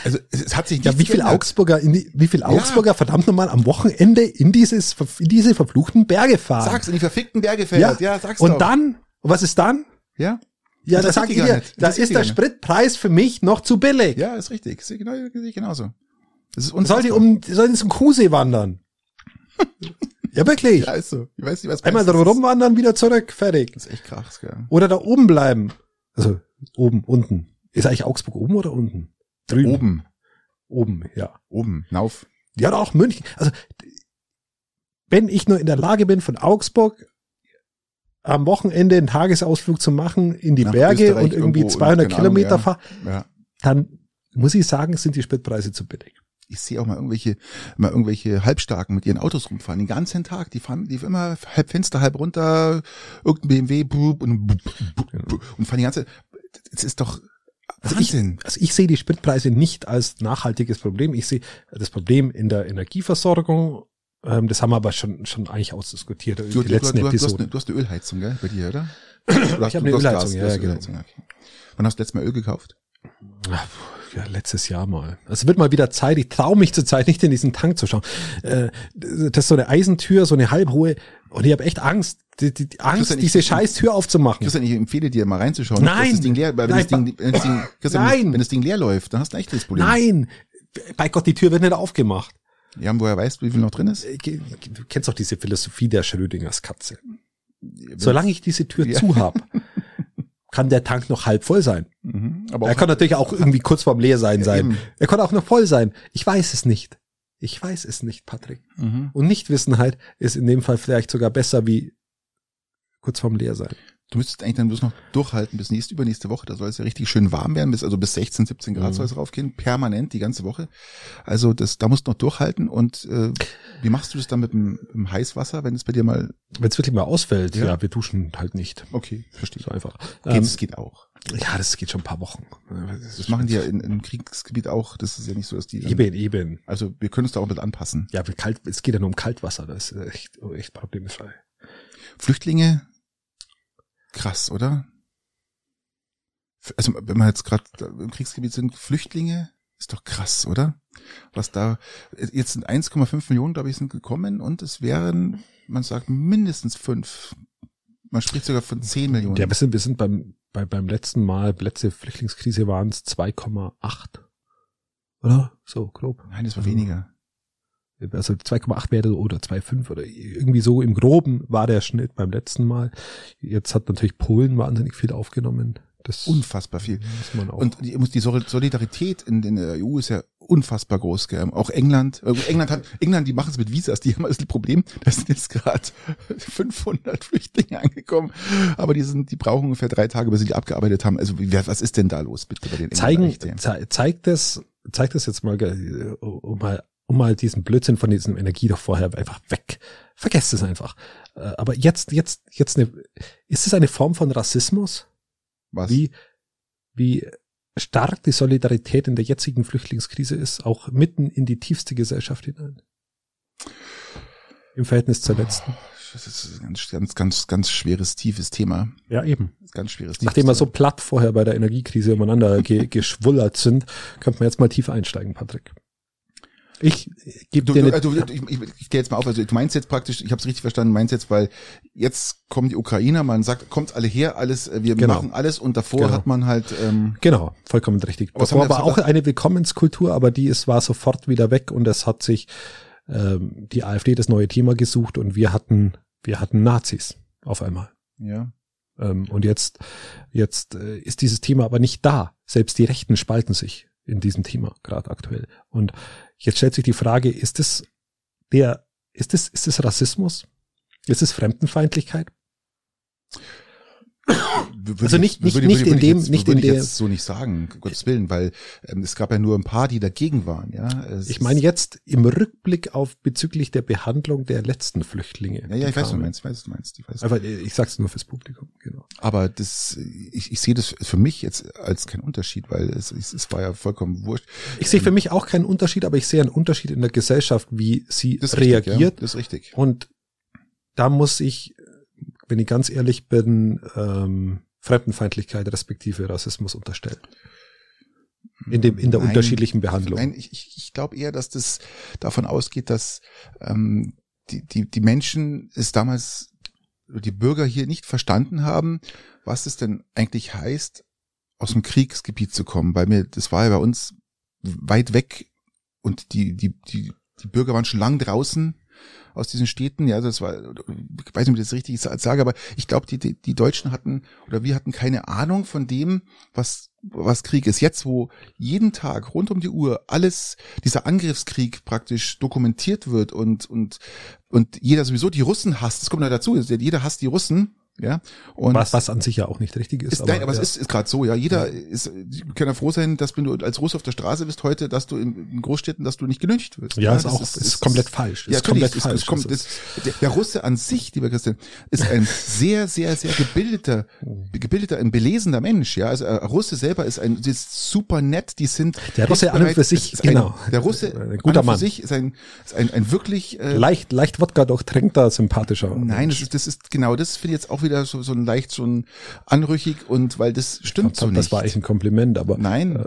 also es, es hat sich ja, nichts wie viel geändert. Augsburger, in die, wie viel Augsburger verdammt nochmal am Wochenende in dieses, in diese verfluchten Berge fahren. Sag's in die verfickten Berge fährt. Ja, sag's Und doch. dann, was ist dann? Ja? Ja, Das da sag interessiert ich dir, da Das ist der Spritpreis für mich noch zu billig. Ja, ist richtig. Sehe genau, ich genauso. Das ist Soll die unfassbar. um, sollen die zum Kuhsee wandern? ja, wirklich. Ja, ist so. Ich weiß nicht, was Einmal da rumwandern, wieder zurück, fertig. Das ist echt krass, gell. Oder da oben bleiben. Also, oben, unten. Ist eigentlich Augsburg oben oder unten? Drüben. Oben, Oben, ja. oben, nauf. Ja, auch München. Also, wenn ich nur in der Lage bin, von Augsburg am Wochenende einen Tagesausflug zu machen in die Nach Berge Österreich und irgendwie irgendwo und 200 keine Ahnung, Kilometer ja. fahre, Ja. dann muss ich sagen, sind die Spritpreise zu billig. Ich sehe auch mal irgendwelche, mal irgendwelche Halbstarken mit ihren Autos rumfahren, den ganzen Tag. Die fahren, die immer halb Fenster, halb runter, irgendein BMW, bup, und, bup, bup, bup, und fahren die ganze, das ist doch Also ich, Wahnsinn. also ich sehe die Spritpreise nicht als nachhaltiges Problem. Ich sehe das Problem in der Energieversorgung. Ähm, das haben wir aber schon, schon eigentlich ausdiskutiert Du, den du, letzten du, du, hast eine, du hast eine Ölheizung, gell, bei dir, oder? Hast, Ich hab du eine Ölheizung, Gas, ja, ja, genau. Ölheizung, okay. Wann hast du letztes Mal Öl gekauft? Ach, Ja, letztes Jahr mal. Es wird mal wieder Zeit. Ich traue mich zur Zeit nicht in diesen Tank zu schauen. Äh, Das ist so eine Eisentür, so eine halbhohe. Und ich habe echt Angst, die, die, die Angst, Christian, ich- diese scheiß Tür aufzumachen. Christian, ich empfehle dir mal reinzuschauen. Nein! Dass das Ding leer, weil wenn, Nein, das Ding, wenn, das Ding, Christian, Nein! wenn das Ding leer läuft, dann hast du ein echtes Problem. Nein! Bei Gott, die Tür wird nicht aufgemacht. Ja, und woher weißt du, wie viel noch drin ist? Äh, Du kennst doch diese Philosophie der Schrödingers Katze. Solange ich diese Tür Ja. zu hab, kann der Tank noch halb voll sein. Mhm, aber Er kann natürlich auch irgendwie kurz vorm Leer sein Ja, sein. eben. Er kann auch noch voll sein. Ich weiß es nicht. Ich weiß es nicht, Patrick. mhm. Und Nichtwissenheit ist in dem Fall vielleicht sogar besser wie kurz vorm Leer sein. Du müsstest eigentlich dann bloß noch durchhalten bis nächste, übernächste Woche. Da soll es ja richtig schön warm werden, bis, also bis 16, 17 Grad Mhm. soll es raufgehen, permanent die ganze Woche. Also das, da musst du noch durchhalten und äh, wie machst du das dann mit dem, mit dem Heißwasser, wenn es bei dir mal, Wenn es wirklich mal ausfällt, Ja. ja. wir duschen halt nicht. okay, verstehe. So einfach. Geht, Ähm, es geht auch. ja, das geht schon ein paar Wochen. Das machen die ja in, im Kriegsgebiet auch. Das ist ja nicht so, dass die. Dann, Eben, eben. also wir können uns da auch mit anpassen. Ja, wie kalt, es geht ja nur um Kaltwasser, das ist echt, echt problemfrei. Flüchtlinge, krass, oder? Also wenn wir jetzt gerade im Kriegsgebiet sind, Flüchtlinge, Ist doch krass, oder? Was da, jetzt sind 1,5 Millionen, glaube ich, sind gekommen und es wären, man sagt, mindestens fünf. Man spricht sogar von 10 Millionen. Ja, wir sind, wir sind beim, bei, beim letzten Mal, letzte Flüchtlingskrise waren es 2,8. Oder? So, grob. Nein, das war weniger. Also 2,8 wäre oder 2,5 oder irgendwie so im Groben war der Schnitt beim letzten Mal. Jetzt hat natürlich Polen wahnsinnig viel aufgenommen. Das Unfassbar viel. muss man auch. Und die, die Solidarität in, in der EU ist ja unfassbar groß. Gell? Auch England. äh, England hat, England, die machen es mit Visas. Die haben das Problem. Da sind jetzt gerade 500 Flüchtlinge angekommen, aber die sind, die brauchen ungefähr drei Tage, bis sie die abgearbeitet haben. Also was ist denn da los bitte bei den zeigen, Engländern? ze zeigt das, zeigt das jetzt mal, um mal, um mal diesen Blödsinn von diesem Energie doch vorher einfach weg. Vergesst es einfach. Äh, Aber jetzt, jetzt, jetzt eine, ist es eine Form von Rassismus? Was? Wie, wie stark die Solidarität in der jetzigen Flüchtlingskrise ist, auch mitten in die tiefste Gesellschaft hinein? Im Verhältnis zur letzten. Das ist ein ganz, ganz, ganz, ganz schweres, tiefes Thema. Ja, eben. Ganz schweres, tiefes Nachdem wir so platt vorher bei der Energiekrise umeinander ge geschwullert sind, könnte man jetzt mal tief einsteigen, Patrick. Ich gebe Du, dir du, eine, du, ich, ich, ich gehe jetzt mal auf, also du meinst jetzt praktisch, ich habe es richtig verstanden, meinst jetzt, weil jetzt kommen die Ukrainer, man sagt, kommt alle her, alles, äh, wir Genau. machen alles und davor Genau. hat man halt, ähm, Genau, vollkommen richtig. Wir- war auch eine Willkommenskultur, aber die ist, war sofort wieder weg und es hat sich ähm, die AfD das neue Thema gesucht und wir hatten, wir hatten Nazis auf einmal. ja, Ähm, und jetzt, jetzt äh, ist dieses Thema aber nicht da. Selbst die Rechten spalten sich in diesem Thema gerade aktuell. Und jetzt stellt sich die Frage: Ist es der, ist es, ist es Rassismus? Ist es Fremdenfeindlichkeit? Also ich- nicht- nicht- würde- nicht würde in dem- jetzt, nicht würde in ich der- jetzt so nicht sagen, Gottes Willen, weil ähm, es gab ja nur ein paar, die dagegen waren, ja. Es Ich meine jetzt im Rückblick auf bezüglich der Behandlung der letzten Flüchtlinge. ja, ja, ich weiß, was du meinst, ich weiß, was du meinst, ich weiß. Aber äh, ich sag's nur fürs Publikum, genau. Aber das, ich, ich sehe das für mich jetzt als keinen Unterschied, weil es, es, es war ja vollkommen wurscht. Ich sehe für mich auch keinen Unterschied, aber ich sehe einen Unterschied in der Gesellschaft, wie sie Das ist richtig, reagiert. ja, das ist richtig. Und da muss ich, wenn ich ganz ehrlich bin, ähm, Fremdenfeindlichkeit respektive Rassismus unterstellen. In dem, in der Nein, unterschiedlichen Behandlung. Nein, ich, ich, ich glaube eher, dass das davon ausgeht, dass ähm, die, die, die Menschen es damals, die Bürger hier nicht verstanden haben, was es denn eigentlich heißt, aus dem Kriegsgebiet zu kommen. Weil mir, das war ja bei uns weit weg und die, die, die, die Bürger waren schon lang draußen aus diesen Städten. Ja, das war, ich weiß nicht, ob ich das richtig sage, aber ich glaube, die, die, die Deutschen hatten oder wir hatten keine Ahnung von dem, was, was Krieg ist. Jetzt, wo jeden Tag rund um die Uhr alles, dieser Angriffskrieg praktisch dokumentiert wird und, und, und jeder sowieso die Russen hasst, das kommt ja dazu, jeder hasst die Russen, ja. Und was, was an sich ja auch nicht richtig ist. ist, nein, aber ja. es ist, ist gerade so, ja. Jeder ist, wir können ja froh sein, dass wenn du als Russe auf der Straße bist heute, dass du in, in Großstädten, dass du nicht gelyncht wirst. Ja, ist das auch- ist komplett falsch. Ja, Ist komplett falsch. Ist, ist, kommt, der, der Russe an sich, lieber Christian, ist ein sehr, sehr, sehr gebildeter, gebildeter, ein belesener Mensch. Ja, also ein Russe selber ist ein ist super nett. Die sind Der Russe an und für sich, ist ein, genau. Der Russe Ein guter Mann. für sich ist ein, ist ein, ein wirklich äh, leicht, leicht Wodka durchtränkter, sympathischer. Nein, das ist, das ist genau, das finde ich jetzt auch wieder so, so ein leicht so ein anrüchig und weil das stimmt glaub, so das nicht. war eigentlich ein Kompliment, aber Nein. Äh,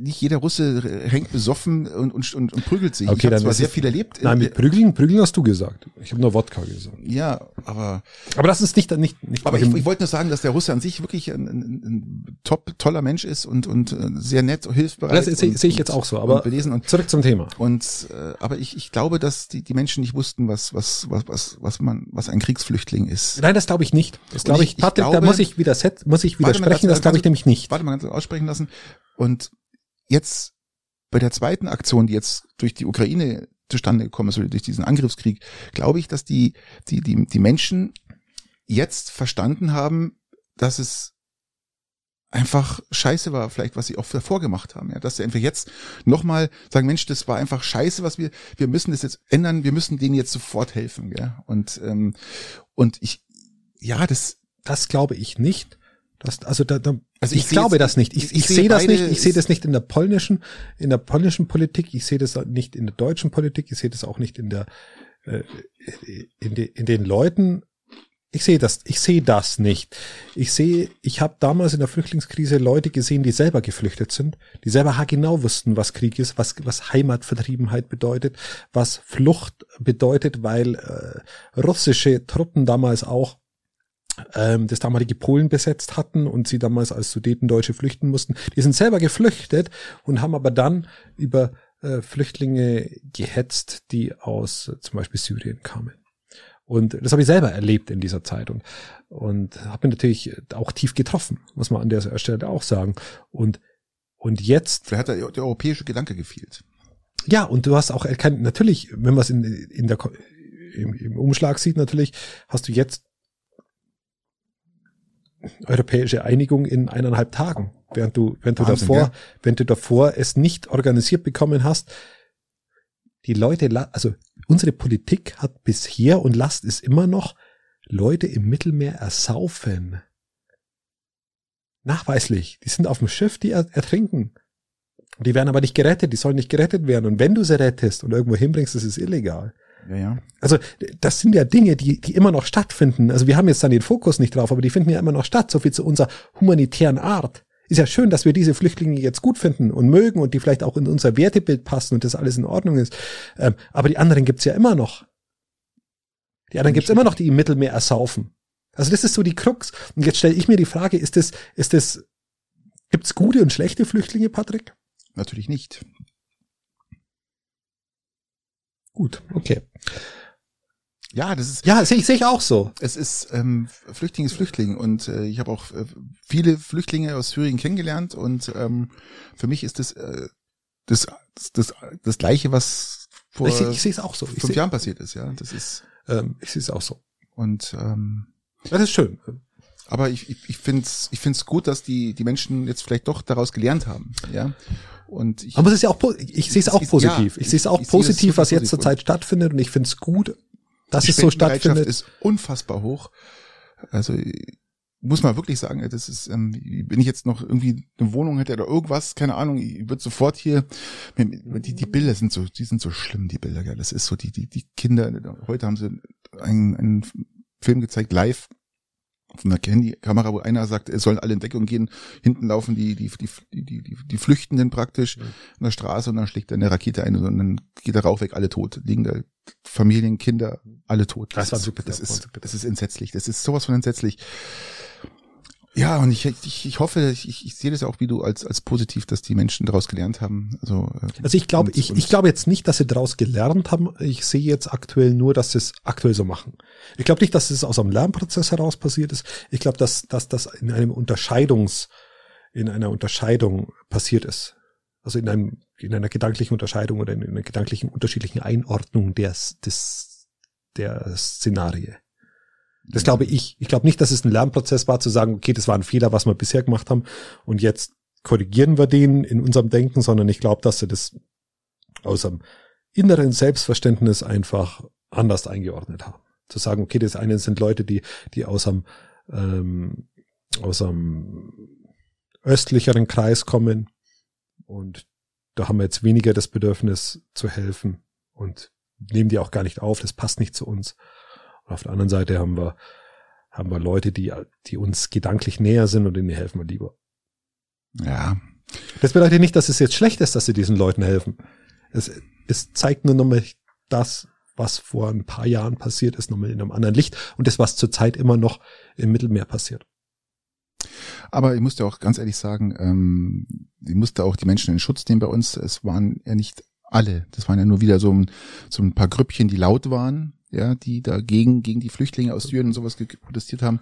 nicht jeder Russe hängt besoffen und, und, und, prügelt sich. Okay, ich habe zwar sehr viel erlebt. nein, äh, mit Prügeln, Prügeln hast du gesagt. Ich habe nur Wodka gesagt. ja, aber Aber das ist nicht, nicht, nicht aber ich, ich wollte nur sagen, dass der Russe an sich wirklich ein, ein, ein top toller Mensch ist und und äh, sehr nett, hilfsbereit. das sehe ich jetzt auch so, aber belesen und zurück zum Thema. und äh, aber ich, ich glaube, dass die, die Menschen nicht wussten, was was was was was man was ein Kriegsflüchtling ist. Nein, das glaube ich nicht. Das glaube ich- ich, Patrick, da glaube- muss ich widerset, muss ich Warte mal, widersprechen, ganz- das glaube ich nämlich nicht. Warte mal ganz aussprechen lassen. Und jetzt bei der zweiten Aktion, die jetzt durch die Ukraine zustande gekommen ist, oder durch diesen Angriffskrieg, glaube ich, dass die, die, die, die Menschen jetzt verstanden haben, dass es einfach scheiße war, vielleicht, was sie auch davor gemacht haben, ja, dass sie einfach jetzt nochmal sagen, Mensch, das war einfach scheiße, was wir, wir müssen das jetzt ändern, wir müssen denen jetzt sofort helfen, gell? Und, ähm, und ich, ja, das, Das glaube ich nicht. Das, also da, da, Also ich, ich glaube jetzt- das nicht. Ich, ich ich, sehe sehe das nicht. Ich sehe das nicht in der polnischen, in der polnischen Politik. Ich sehe das nicht in der deutschen Politik. Ich sehe das auch nicht in der, äh, in, de, in den Leuten, ich sehe das, ich sehe das nicht. Ich sehe, ich habe damals in der Flüchtlingskrise Leute gesehen, die selber geflüchtet sind, die selber genau wussten, was Krieg ist, was, was Heimatvertriebenheit bedeutet, was Flucht bedeutet, weil äh, russische Truppen damals auch ähm, das damalige Polen besetzt hatten und sie damals als Sudetendeutsche flüchten mussten. Die sind selber geflüchtet und haben aber dann über äh, Flüchtlinge gehetzt, die aus äh, zum Beispiel Syrien kamen. Und das habe ich selber erlebt in dieser Zeit und, und habe mich natürlich auch tief getroffen, muss man an der Stelle auch sagen. Und, und jetzt. Vielleicht hat der, der europäische Gedanke gefehlt. Ja, und du hast auch erkannt, natürlich, wenn man es in, in der, im, im Umschlag sieht, natürlich, hast du jetzt europäische Einigung in eineinhalb Tagen, während du, wenn du Wahnsinn, davor, ja? wenn du davor es nicht organisiert bekommen hast, die Leute, also unsere Politik hat bisher und lasst es immer noch Leute im Mittelmeer ersaufen. Nachweislich. Die sind auf dem Schiff, die ertrinken. Die werden aber nicht gerettet, die sollen nicht gerettet werden. Und wenn du sie rettest und irgendwo hinbringst, das ist illegal. Ja, ja. Also das sind ja Dinge, die, die immer noch stattfinden. Also wir haben jetzt dann den Fokus nicht drauf, aber die finden ja immer noch statt. So viel zu unserer humanitären Art. Ist ja schön, dass wir diese Flüchtlinge jetzt gut finden und mögen und die vielleicht auch in unser Wertebild passen und das alles in Ordnung ist. Ähm, aber die anderen gibt's ja immer noch. Die anderen gibt's immer noch, die im Mittelmeer ersaufen. Also das ist so die Krux. Und jetzt stelle ich mir die Frage, ist das, ist das, gibt's gute und schlechte Flüchtlinge, Patrick? Natürlich nicht. Gut, okay. Ja, das ist. Ja, sehe ich, seh ich auch so. Es ist ähm, Flüchtling ist Flüchtling und äh, ich habe auch äh, viele Flüchtlinge aus Syrien kennengelernt und ähm, für mich ist das äh, das, das das das gleiche, was vor ich, ich sehe es auch so. Fünf Jahren passiert ist. Ja, das ist. Ähm, ich sehe es auch so. Und ähm, das ist schön. Aber ich ich, ich finde es ich find's gut, dass die die Menschen jetzt vielleicht doch daraus gelernt haben. Ja. Und ich, Aber es ist ja auch, ich sehe es auch positiv. Ja, ich sehe es auch ich, positiv, ich was jetzt zurzeit stattfindet und ich finde es gut, dass es so stattfindet. ist unfassbar hoch. Also muss man wirklich sagen, das ist, ähm, wenn ich jetzt noch irgendwie eine Wohnung hätte oder irgendwas, keine Ahnung, ich würde sofort hier, die, die Bilder sind so, die sind so schlimm, die Bilder, ja. Das ist so, die, die, die Kinder, heute haben sie einen, einen Film gezeigt, live, von der Handykamera, wo einer sagt, es sollen alle in Deckung gehen, hinten laufen die, die, die, die, die, die Flüchtenden praktisch an der Straße und dann schlägt er eine Rakete ein und dann geht der Rauch weg, alle tot. Liegen da Familien, Kinder, alle tot. Das, das war super. Das ist, das ist entsetzlich. Das ist sowas von entsetzlich. Ja, und ich, ich, ich hoffe, ich, ich sehe das auch wie du als, als positiv, dass die Menschen daraus gelernt haben. Also, äh, also ich glaube, ich, ich glaube jetzt nicht, dass sie daraus gelernt haben. Ich sehe jetzt aktuell nur, dass sie es aktuell so machen. Ich glaube nicht, dass es aus einem Lernprozess heraus passiert ist. Ich glaube, dass, dass das in einem Unterscheidungs, in einer Unterscheidung passiert ist. Also in einem, in einer gedanklichen Unterscheidung oder in einer gedanklichen unterschiedlichen Einordnung des, des, der Szenarie. Das glaube ich. Ich glaube nicht, dass es ein Lernprozess war, zu sagen, okay, das war ein Fehler, was wir bisher gemacht haben und jetzt korrigieren wir den in unserem Denken, sondern ich glaube, dass sie das aus einem inneren Selbstverständnis einfach anders eingeordnet haben. Zu sagen, okay, das eine sind Leute, die, die aus einem, ähm, aus einem östlicheren Kreis kommen und da haben wir jetzt weniger das Bedürfnis zu helfen und nehmen die auch gar nicht auf, das passt nicht zu uns. Und auf der anderen Seite haben wir, haben wir Leute, die, die uns gedanklich näher sind und denen helfen wir lieber. Ja. Das bedeutet nicht, dass es jetzt schlecht ist, dass sie diesen Leuten helfen. Es, es zeigt nur nochmal das, was vor ein paar Jahren passiert ist, nochmal in einem anderen Licht und das, was zurzeit immer noch im Mittelmeer passiert. Aber ich musste auch ganz ehrlich sagen, ähm, ich musste auch die Menschen in Schutz nehmen bei uns. Es waren ja nicht alle. Das waren ja nur wieder so ein, so ein paar Grüppchen, die laut waren ja, die dagegen gegen die Flüchtlinge aus Syrien und sowas protestiert haben.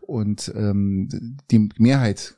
Und ähm, die Mehrheit,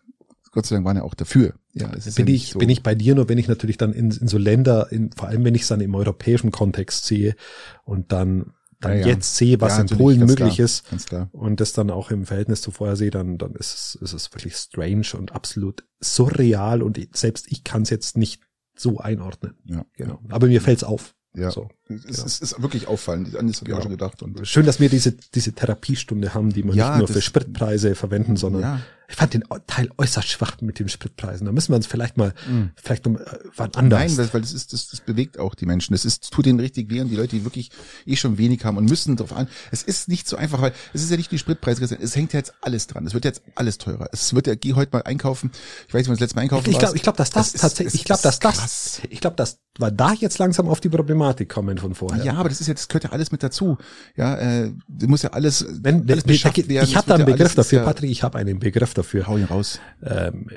Gott sei Dank, waren ja auch dafür. Ja, es ist bin ja ich so. bin ich bei dir nur, wenn ich natürlich dann in, in so Länder, in, vor allem wenn ich es dann im europäischen Kontext sehe und dann dann ja, ja. jetzt sehe, was ja, in Polen möglich klar, ist und das dann auch im Verhältnis zu vorher sehe, dann dann ist es, ist es wirklich strange und absolut surreal und selbst ich kann es jetzt nicht so einordnen. Ja, genau. Aber mir fällt's auf. Ja. So. Es genau. ist, ist, wirklich auffallend. An das habe ich auch schon gedacht. Und Schön, dass wir diese, diese Therapiestunde haben, die man ja, nicht nur für Spritpreise verwenden, sondern ja. ich fand den Teil äußerst schwach mit den Spritpreisen. Da müssen wir uns vielleicht mal, mhm. vielleicht um, äh, wann anders. Nein, weil das ist, das, das bewegt auch die Menschen. Das ist, das tut ihnen richtig weh und die Leute, die wirklich eh schon wenig haben und müssen drauf an. Es ist nicht so einfach, weil es ist ja nicht die Spritpreise, es hängt ja jetzt alles dran. Es wird jetzt alles teurer. Es wird ja, geh heute mal einkaufen. Ich weiß nicht, wann das letzte Mal einkaufen Ich glaube, ich glaube, dass das, das tatsächlich, ich glaube, dass das, ich glaube, dass wir da jetzt langsam auf die Problematik kommen von vorher. Ja, aber das ist ja, das gehört ja alles mit dazu. Ja, äh, muss ja alles, wenn alles beschafft werden. Ich habe da einen Begriff dafür, ja, Patrick. Ich habe einen Begriff dafür. Hau ihn raus. Ähm,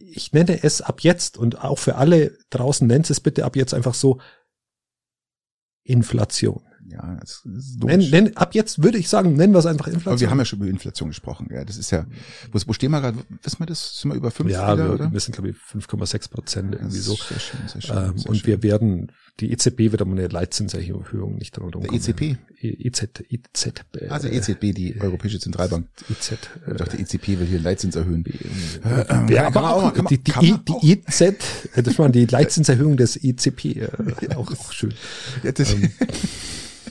ich nenne es ab jetzt und auch für alle draußen nennt es bitte ab jetzt einfach so Inflation. Ja, das ist nenn, nenn, ab jetzt würde ich sagen, nennen wir es einfach Inflation. Aber wir haben ja schon über Inflation gesprochen. Ja, das ist ja, wo, wo stehen wir gerade? Wissen wir das? Sind wir über fünf Ja, wieder, wir, oder? wir sind glaube ich 5,6 Prozent irgendwie so. Sehr schön, sehr schön, ähm, sehr und schön. wir werden, die EZB wird aber eine Leitzinserhöhung nicht dran Der EZB? EZ, EZ. Also EZB, die Europäische Zentralbank. EZ. Ich dachte, EZB will hier Leitzins erhöhen. Äh, ja, aber auch, die, die, die EZ, das war die Leitzinserhöhung des EZB, äh, auch, auch schön. Ja, das ähm,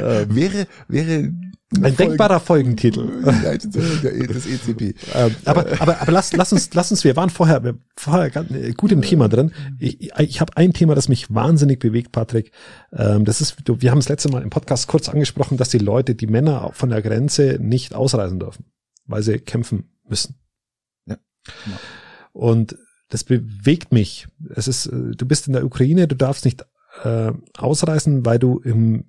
ähm, wäre, wäre ein denkbarer Folgentitel. Das ECP. Ähm, aber, aber, aber lass, lass uns, lass uns, wir waren vorher, wir vorher äh, gut im Thema drin. Ich, ich habe ein Thema, das mich wahnsinnig bewegt, Patrick. Ähm, das ist, wir haben es letzte Mal im Podcast kurz angesprochen, dass die Leute, die Männer von der Grenze nicht ausreisen dürfen, weil sie kämpfen müssen. Ja. Und das bewegt mich. Es ist, äh, du bist in der Ukraine, du darfst nicht äh, ausreißen, weil du im,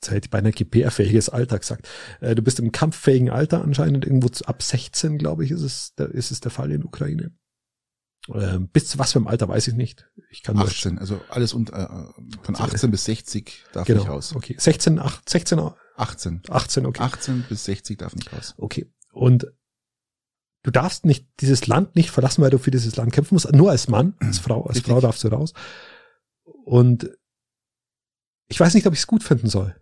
jetzt hätte ich bei einer GPR-fähiges Alter gesagt, äh, du bist im kampffähigen Alter anscheinend, irgendwo zu, ab 16, glaube ich, ist es, da ist es der Fall in Ukraine. Äh, bis zu was für einem Alter weiß ich nicht. Ich kann 18, also alles und, äh, von 18 bis 60 darf genau, nicht raus. Okay, 16, 8, 16, 18. 18, okay. 18 bis 60 darf nicht raus. Okay. Und du darfst nicht dieses Land nicht verlassen, weil du für dieses Land kämpfen musst. Nur als Mann, als Frau, als Richtig. Frau darfst du raus. Und ich weiß nicht, ob ich es gut finden soll.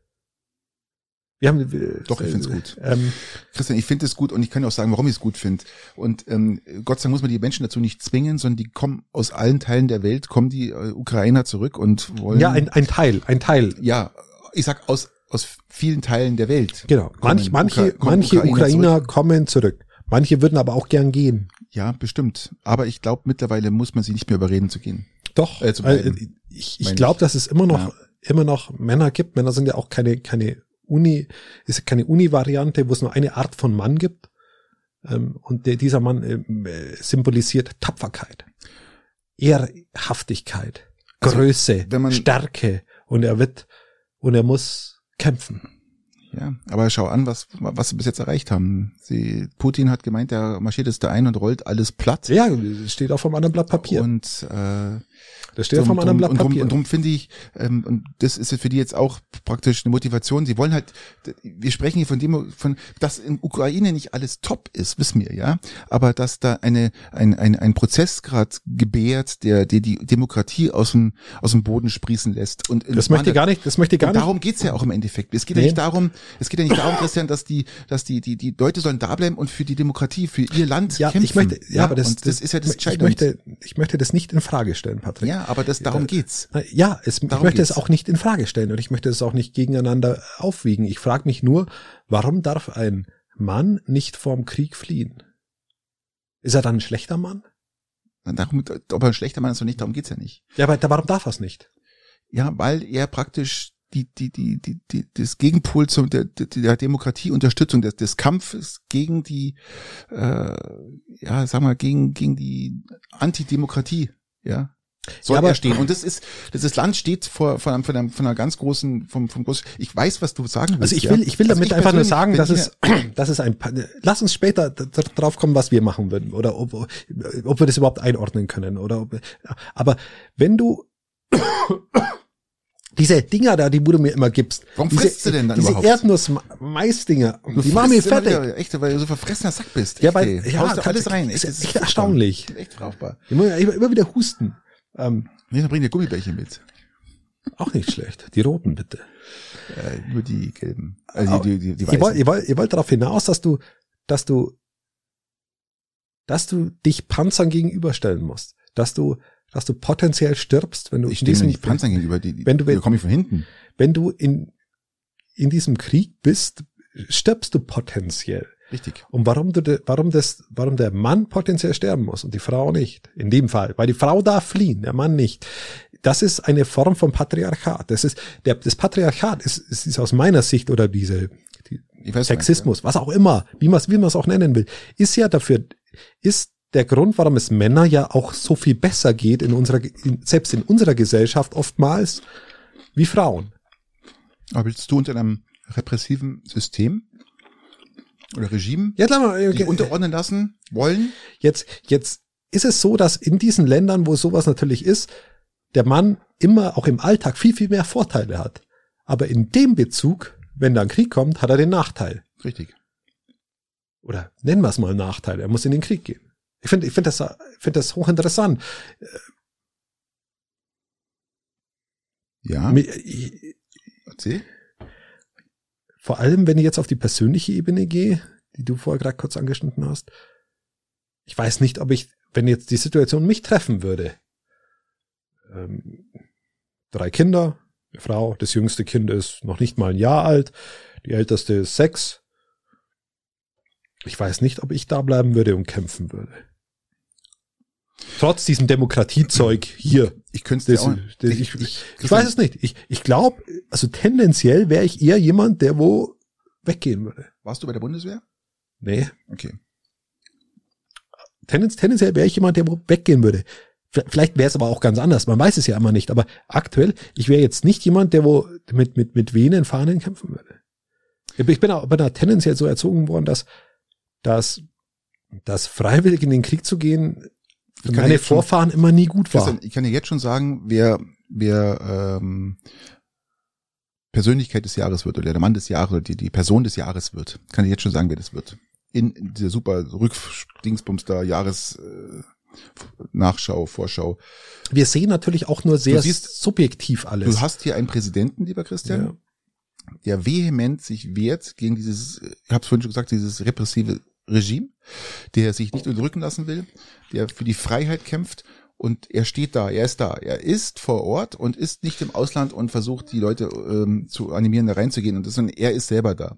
Wir haben, wir, Doch, ich finde es gut. Ähm, Christian, ich finde es gut und ich kann auch sagen, warum ich es gut finde. Und ähm, Gott sei Dank muss man die Menschen dazu nicht zwingen, sondern die kommen aus allen Teilen der Welt, kommen die äh, Ukrainer zurück und wollen. Ja, ein, ein Teil, ein Teil. Ja, ich sag aus aus vielen Teilen der Welt. Genau. Manch, manche, Ukra manche Ukrainer, Ukrainer zurück. kommen zurück. Manche würden aber auch gern gehen. Ja, bestimmt. Aber ich glaube, mittlerweile muss man sie nicht mehr überreden zu gehen. Doch. Äh, äh, ich ich glaube, dass es immer noch ja. immer noch Männer gibt. Männer sind ja auch keine keine Uni ist keine Uni-Variante, wo es nur eine Art von Mann gibt. Ähm, und dieser Mann äh, symbolisiert Tapferkeit, Ehrhaftigkeit, also, Größe, Stärke. Und er wird und er muss kämpfen. Ja, aber schau an, was, was sie bis jetzt erreicht haben. Sie, Putin hat gemeint, er marschiert jetzt da ein und rollt alles platt. Ja, steht auch vom anderen Blatt Papier. Und äh, das steht drum, vom anderen Blatt Papier. Und drum finde ich, ähm, und das ist für die jetzt auch praktisch eine Motivation. Sie wollen halt, wir sprechen hier von dem, von, dass in Ukraine nicht alles top ist, wissen wir, ja. Aber dass da eine, ein, ein, ein Prozess gerade gebärt, der, der die Demokratie aus dem, aus dem Boden sprießen lässt. Und das möchte gar nicht, das möchte gar nicht. Darum geht's ja auch im Endeffekt. Es geht nee. ja nicht darum, es geht ja nicht darum, Christian, dass die, dass die, die, die Leute sollen da bleiben und für die Demokratie, für ihr Land ja, kämpfen. Ich möchte, ja, ja aber das, das, das ist ja das ich möchte, ich möchte das nicht in Frage stellen, Patrick. Ja, aber das, darum geht's. Ja, es, darum ich möchte geht's. es auch nicht in Frage stellen und ich möchte es auch nicht gegeneinander aufwiegen. Ich frage mich nur, warum darf ein Mann nicht vorm Krieg fliehen? Ist er dann ein schlechter Mann? Darum, ob er ein schlechter Mann ist oder nicht, darum geht's ja nicht. Ja, aber warum darf er es nicht? Ja, weil er praktisch die, die, die, die, die, das Gegenpol zum, der, der Demokratieunterstützung, des, des Kampfes gegen die, äh, ja, sag mal, gegen, gegen die Antidemokratie, ja, soll ja, aber, er stehen. Und das ist, das, das Land steht vor, von, von, einer, von einer ganz großen, vom, vom großen, ich weiß, was du sagen willst. Also ich will, ich will damit also ich einfach nur sagen, dass es, dass es ein, lass uns später drauf kommen, was wir machen würden, oder ob, ob wir das überhaupt einordnen können, oder ob, aber wenn du, diese Dinger da, die du mir immer gibst. Warum diese, frisst du denn dann diese überhaupt? Erdnuss-Mais-Dinger, die machen mir fertig. Wieder, echt, weil du so verfressener Sack bist. Ja, weil, ja, alles rein. Echt, ist echt erstaunlich. Echt brauchbar. Ich muss immer wieder husten. Ähm, nee, dann bring dir Gummibärchen mit. Auch nicht schlecht. Die roten bitte. Äh, nur die gelben. Also die, die, die, die ihr, wollt, ihr, wollt, ihr wollt darauf hinaus, dass du, dass du, dass du dich Panzern gegenüberstellen musst. Dass du dass du potenziell stirbst, wenn du Ich in diesem, nicht Panzern gegenüber, die, die, wenn du- da komme ich von hinten. wenn du in, in diesem Krieg bist, stirbst du potenziell. Richtig. Und warum du, warum das, warum der Mann potenziell sterben muss und die Frau nicht? In dem Fall, weil die Frau darf fliehen, der Mann nicht. Das ist eine Form von Patriarchat. Das ist, der, das Patriarchat ist, ist, ist aus meiner Sicht oder diese, die, weiß, Sexismus, was auch immer, wie man es wie man es auch nennen will, ist ja dafür, ist der Grund, warum es Männer ja auch so viel besser geht in unserer, in, selbst in unserer Gesellschaft oftmals, wie Frauen. Aber willst du unter einem repressiven System oder Regime Jetzt, lass mal, dich unterordnen lassen wollen? jetzt, jetzt ist es so, dass in diesen Ländern, wo sowas natürlich ist, der Mann immer auch im Alltag viel, viel mehr Vorteile hat. Aber in dem Bezug, wenn da ein Krieg kommt, hat er den Nachteil. Richtig. Oder nennen wir es mal Nachteil. Er muss in den Krieg gehen. Ich finde, ich finde das, ich finde das hochinteressant. Ja, Mir- ich- erzähl. Vor allem, wenn ich jetzt auf die persönliche Ebene gehe, die du vorher gerade kurz angeschnitten hast. Ich weiß nicht, ob ich, wenn jetzt die Situation mich treffen würde, ähm, drei Kinder, eine Frau, das jüngste Kind ist noch nicht mal ein Jahr alt, die älteste ist sechs. Ich weiß nicht, ob ich da bleiben würde und kämpfen würde. Trotz diesem Demokratiezeug hier. Ich könnte es auch. das, ich, ich, ich weiß es nicht. Ich, ich glaube, also tendenziell wäre ich eher jemand, der wo weggehen würde. Warst du bei der Bundeswehr? Nee. Okay. Tendenz, tendenziell wäre ich jemand, der wo weggehen würde. Vielleicht wäre es aber auch ganz anders. Man weiß es ja immer nicht. Aber aktuell, ich wäre jetzt nicht jemand, der wo mit, mit, mit Venen Fahnen kämpfen würde. Ich bin auch bin da tendenziell so erzogen worden, dass, dass, dass freiwillig in den Krieg zu gehen, für Ich kann meine jetzt schon- Vorfahren immer nie gut war. Christian, ich kann dir jetzt schon sagen, wer, wer ähm, Persönlichkeit des Jahres wird oder der Mann des Jahres oder die, die Person des Jahres wird. Kann ich jetzt schon sagen, wer das wird. In, in dieser super Rückdingsbums da Jahres äh, Nachschau, Vorschau. Wir sehen natürlich auch nur sehr siehst- subjektiv alles. Du hast hier einen Präsidenten, lieber Christian, ja. der vehement sich wehrt gegen dieses, ich habe es vorhin schon gesagt, dieses repressive Regime, der sich nicht unterdrücken lassen will, der für die Freiheit kämpft und er steht da, er ist da, er ist vor Ort und ist nicht im Ausland und versucht die Leute ähm, zu animieren, da reinzugehen und das, sondern er ist selber da.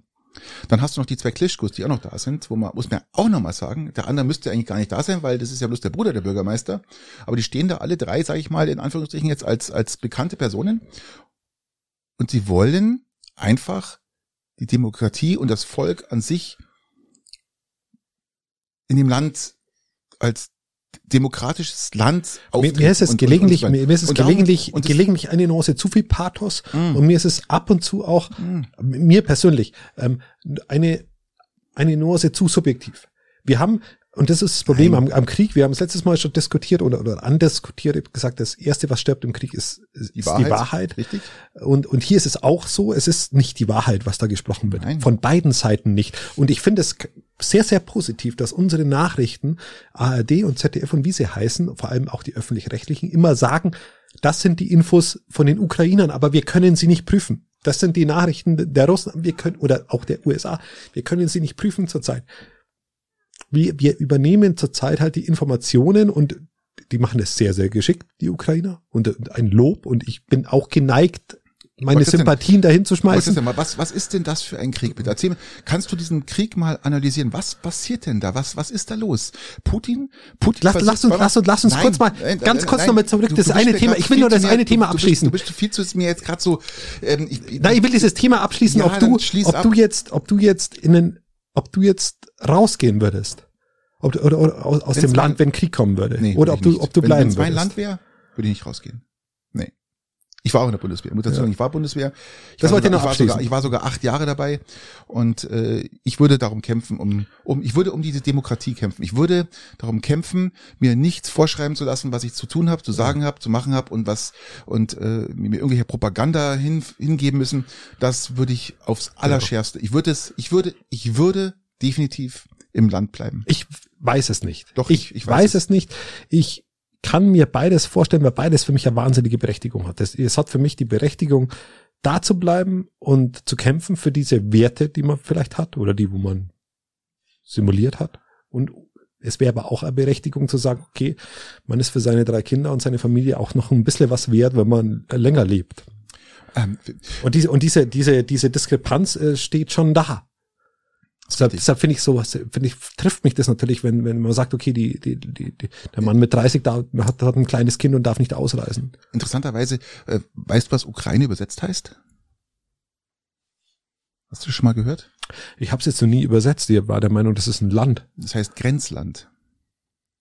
Dann hast du noch die zwei Klischkos, die auch noch da sind, wo man, muss man auch noch mal sagen, der andere müsste eigentlich gar nicht da sein, weil das ist ja bloß der Bruder der Bürgermeister, aber die stehen da alle drei, sage ich mal, in Anführungsstrichen jetzt als, als bekannte Personen. Und sie wollen einfach die Demokratie und das Volk an sich in dem Land als demokratisches Land Mir, mir ist es und- und- gelegentlich, und- mir, mir ist es und darum- gelegentlich, und das- gelegentlich eine Nuance zu viel Pathos Mm. und mir ist es ab und zu auch, Mm. mir persönlich, ähm, eine, eine Nuance zu subjektiv. Wir haben, und das ist das Problem am, am Krieg, wir haben es letztes Mal schon diskutiert oder, oder andiskutiert, gesagt, das erste, was stirbt im Krieg, ist, ist Die die Wahrheit. Wahrheit. Richtig? Und, und hier ist es auch so, es ist nicht die Wahrheit, was da gesprochen wird. Nein. Von beiden Seiten nicht. Und ich finde es sehr, sehr positiv, dass unsere Nachrichten, ARD und ZDF und wie sie heißen, vor allem auch die öffentlich-rechtlichen, immer sagen, das sind die Infos von den Ukrainern, aber wir können sie nicht prüfen. Das sind die Nachrichten der Russen, wir können, oder auch der USA. Wir können sie nicht prüfen zurzeit. Wir, wir übernehmen zurzeit halt die Informationen und die machen es sehr, sehr geschickt, die Ukrainer. Und ein Lob. Und ich bin auch geneigt, meine ist denn- Sympathien dahin zu Was ist, schmeißen. denn was, was ist denn das für ein Krieg? Bitte erzähl mir, kannst du diesen Krieg mal analysieren? Was passiert denn da? Was, was ist da los? Putin? Putin Lass, lass uns, lass uns, lass uns Nein, kurz mal, nein, ganz kurz nochmal zurück, Du- das du eine Thema. Ich will nur das eine Thema du bist- abschließen. Du bist viel zu mir jetzt gerade so, ähm, ich, ich- Nein, ich will dieses Thema abschließen, Ja, ob du, ob ab. du jetzt, ob du jetzt in den, ob du jetzt rausgehen würdest. Ob, du- oder, oder aus, aus dem mein- Land, wenn Krieg kommen würde. Nee, oder ob du, ob du Wenn- bleiben wenn's mein würdest. Land wäre, würde ich nicht rausgehen. Ich war auch in der Bundeswehr. Ich muss dazu sagen, ich war Bundeswehr. Ich Das war wollte ich sogar, noch ich war sogar, abschließen. ich war sogar acht Jahre dabei und äh, ich würde darum kämpfen, um, um, ich würde um diese Demokratie kämpfen. Ich würde darum kämpfen, mir nichts vorschreiben zu lassen, was ich zu tun habe, zu sagen habe, zu machen habe und was und äh, mir irgendwelche Propaganda hin, hingeben müssen. Das würde ich aufs Allerschärfste. Ich würde es, ich würde, ich würde definitiv im Land bleiben. Ich weiß es nicht. Doch, ich, ich- ich weiß, weiß es nicht. Ich kann mir beides vorstellen, weil beides für mich eine wahnsinnige Berechtigung hat. Das, es hat für mich die Berechtigung, da zu bleiben und zu kämpfen für diese Werte, die man vielleicht hat oder die, wo man simuliert hat. Und es wäre aber auch eine Berechtigung zu sagen, okay, man ist für seine drei Kinder und seine Familie auch noch ein bisschen was wert, wenn man länger lebt. Ähm, und diese, und diese, diese, diese Diskrepanz äh, steht schon da. Deshalb, deshalb finde ich sowas, finde ich, trifft mich das natürlich, wenn, wenn man sagt, okay, die, die, die, die der Mann mit 30 da, hat, hat ein kleines Kind und darf nicht ausreisen. Interessanterweise, äh, weißt du, was Ukraine übersetzt heißt? Hast du schon mal gehört? Ich habe es jetzt noch nie übersetzt. Ich war der Meinung, das ist ein Land. Das heißt Grenzland.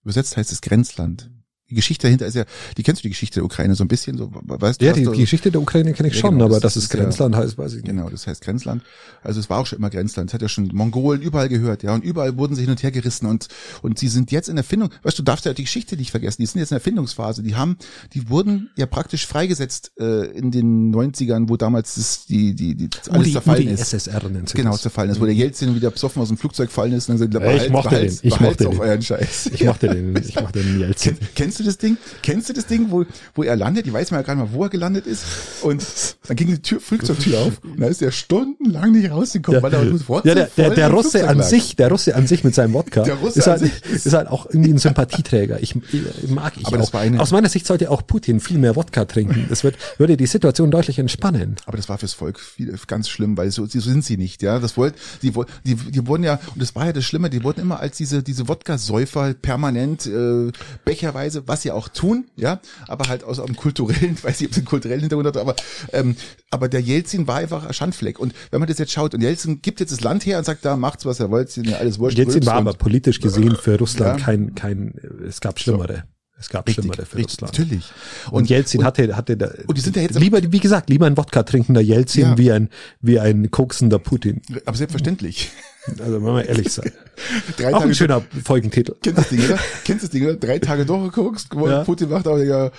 Übersetzt heißt es Grenzland die Geschichte dahinter ist ja, die kennst du die Geschichte der Ukraine so ein bisschen, so, weißt du? Ja, die, die Geschichte der Ukraine kenne ich ja, schon, genau, aber das, das ist Grenzland ja, heißt, weiß ich nicht. Genau, das heißt Grenzland. Also es war auch schon immer Grenzland. Es hat ja schon Mongolen überall gehört, ja, und überall wurden sie hin und her gerissen und, und sie sind jetzt in Erfindung, weißt du, darfst ja die Geschichte nicht vergessen, die sind jetzt in der Erfindungsphase, die haben, die wurden ja praktisch freigesetzt, äh, in den 90ern, wo damals das, die, die, die, alles die, zerfallen die ist. SSR nennt Genau, zerfallen ist, wo der Jelzin wieder besoffen aus dem Flugzeug gefallen ist und dann gesagt, ich mochte den, ich mochte den. euren Scheiß. Ich mochte den, ich mochte den Jelzin. Kennst du das Ding? Kennst du das Ding, wo, wo er landet? Ich weiß mal gar nicht mal, wo er gelandet ist. Und dann ging die Tür, Flugzeugtür auf und da ist er stundenlang nicht rausgekommen, ja. weil er sofort Ja, der, der, der Russe an sich, der Russe an sich mit seinem Wodka der Russe ist, halt, ist, ist halt auch irgendwie ein Sympathieträger. Ich, ich mag ich aber War eine, Aus meiner Sicht sollte auch Putin viel mehr Wodka trinken. Das wird, würde die Situation deutlich entspannen. Aber das war fürs Volk viel, ganz schlimm, weil so, so sind sie nicht, ja. Das wollt, die, die, die wurden ja, und das war ja das Schlimme, die wurden immer als diese, diese Wodka-Säufer permanent, äh, becherweise, was sie auch tun, ja. Aber halt aus einem kulturellen, ich weiß nicht, ob es einen kulturellen Hintergrund hat, aber, ähm, aber der Jelzin war einfach ein Schandfleck. Und wenn man das jetzt schaut, und Jelzin gibt jetzt das Land her und sagt, da macht's, was er wollt, ja alles wurscht. Jelzin war aber politisch gesehen für Russland ja. kein, kein, es gab schlimmere. So. Es gab richtig, schlimmere für richtig, Russland. Natürlich. Und, und Jelzin und, hatte, hatte da, und die sind ja jetzt lieber, wie gesagt, lieber ein Wodka trinkender Jelzin ja. wie ein, wie ein koksender Putin. Aber selbstverständlich. Also, wenn wir ehrlich sein. Drei Auch Tage ein schöner Folgentitel. Kennst du das Ding, oder? Kennst du das Ding, oder? Drei Tage durchgeguckt, ja. Putin macht aber,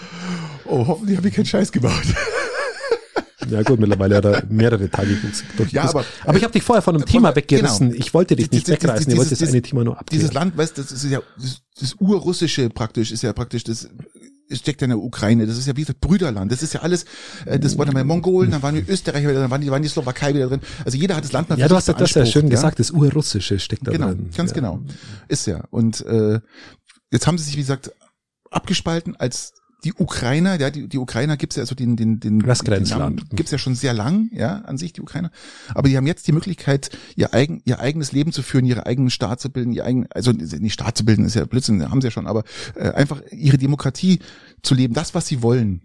oh, hoffentlich habe ich keinen Scheiß gebaut. Ja gut, mittlerweile hat er mehrere Tage durch. Ja, aber, aber ich habe dich vorher von einem Thema weggerissen. Genau. Ich wollte dich nicht wegreißen, dieses, ich wollte das eine Thema nur abklären. Dieses Land, weißt du, das ist ja das, das urrussische praktisch, ist ja praktisch das steckt ja in der Ukraine, das ist ja wie gesagt Brüderland, das ist ja alles, äh, das waren dann mal Mongolen, dann waren die Österreicher wieder, dann waren die, waren die Slowakei wieder drin. Also jeder hat das Land mal Ja, du hast das ja schön ja? gesagt, das Urrussische steckt da genau, drin. Ganz ja. genau. Ist ja. Und äh, jetzt haben sie sich, wie gesagt, abgespalten als die Ukrainer, ja, die, die Ukrainer gibt's ja, also den, den, den, das Grenzland. Den gibt's ja schon sehr lang, ja, an sich, die Ukrainer. Aber die haben jetzt die Möglichkeit, ihr eigen, ihr eigenes Leben zu führen, ihre eigenen Staat zu bilden, ihr eigen, also nicht Staat zu bilden, ist ja Blödsinn, haben sie ja schon, aber äh, einfach ihre Demokratie zu leben, das, was sie wollen.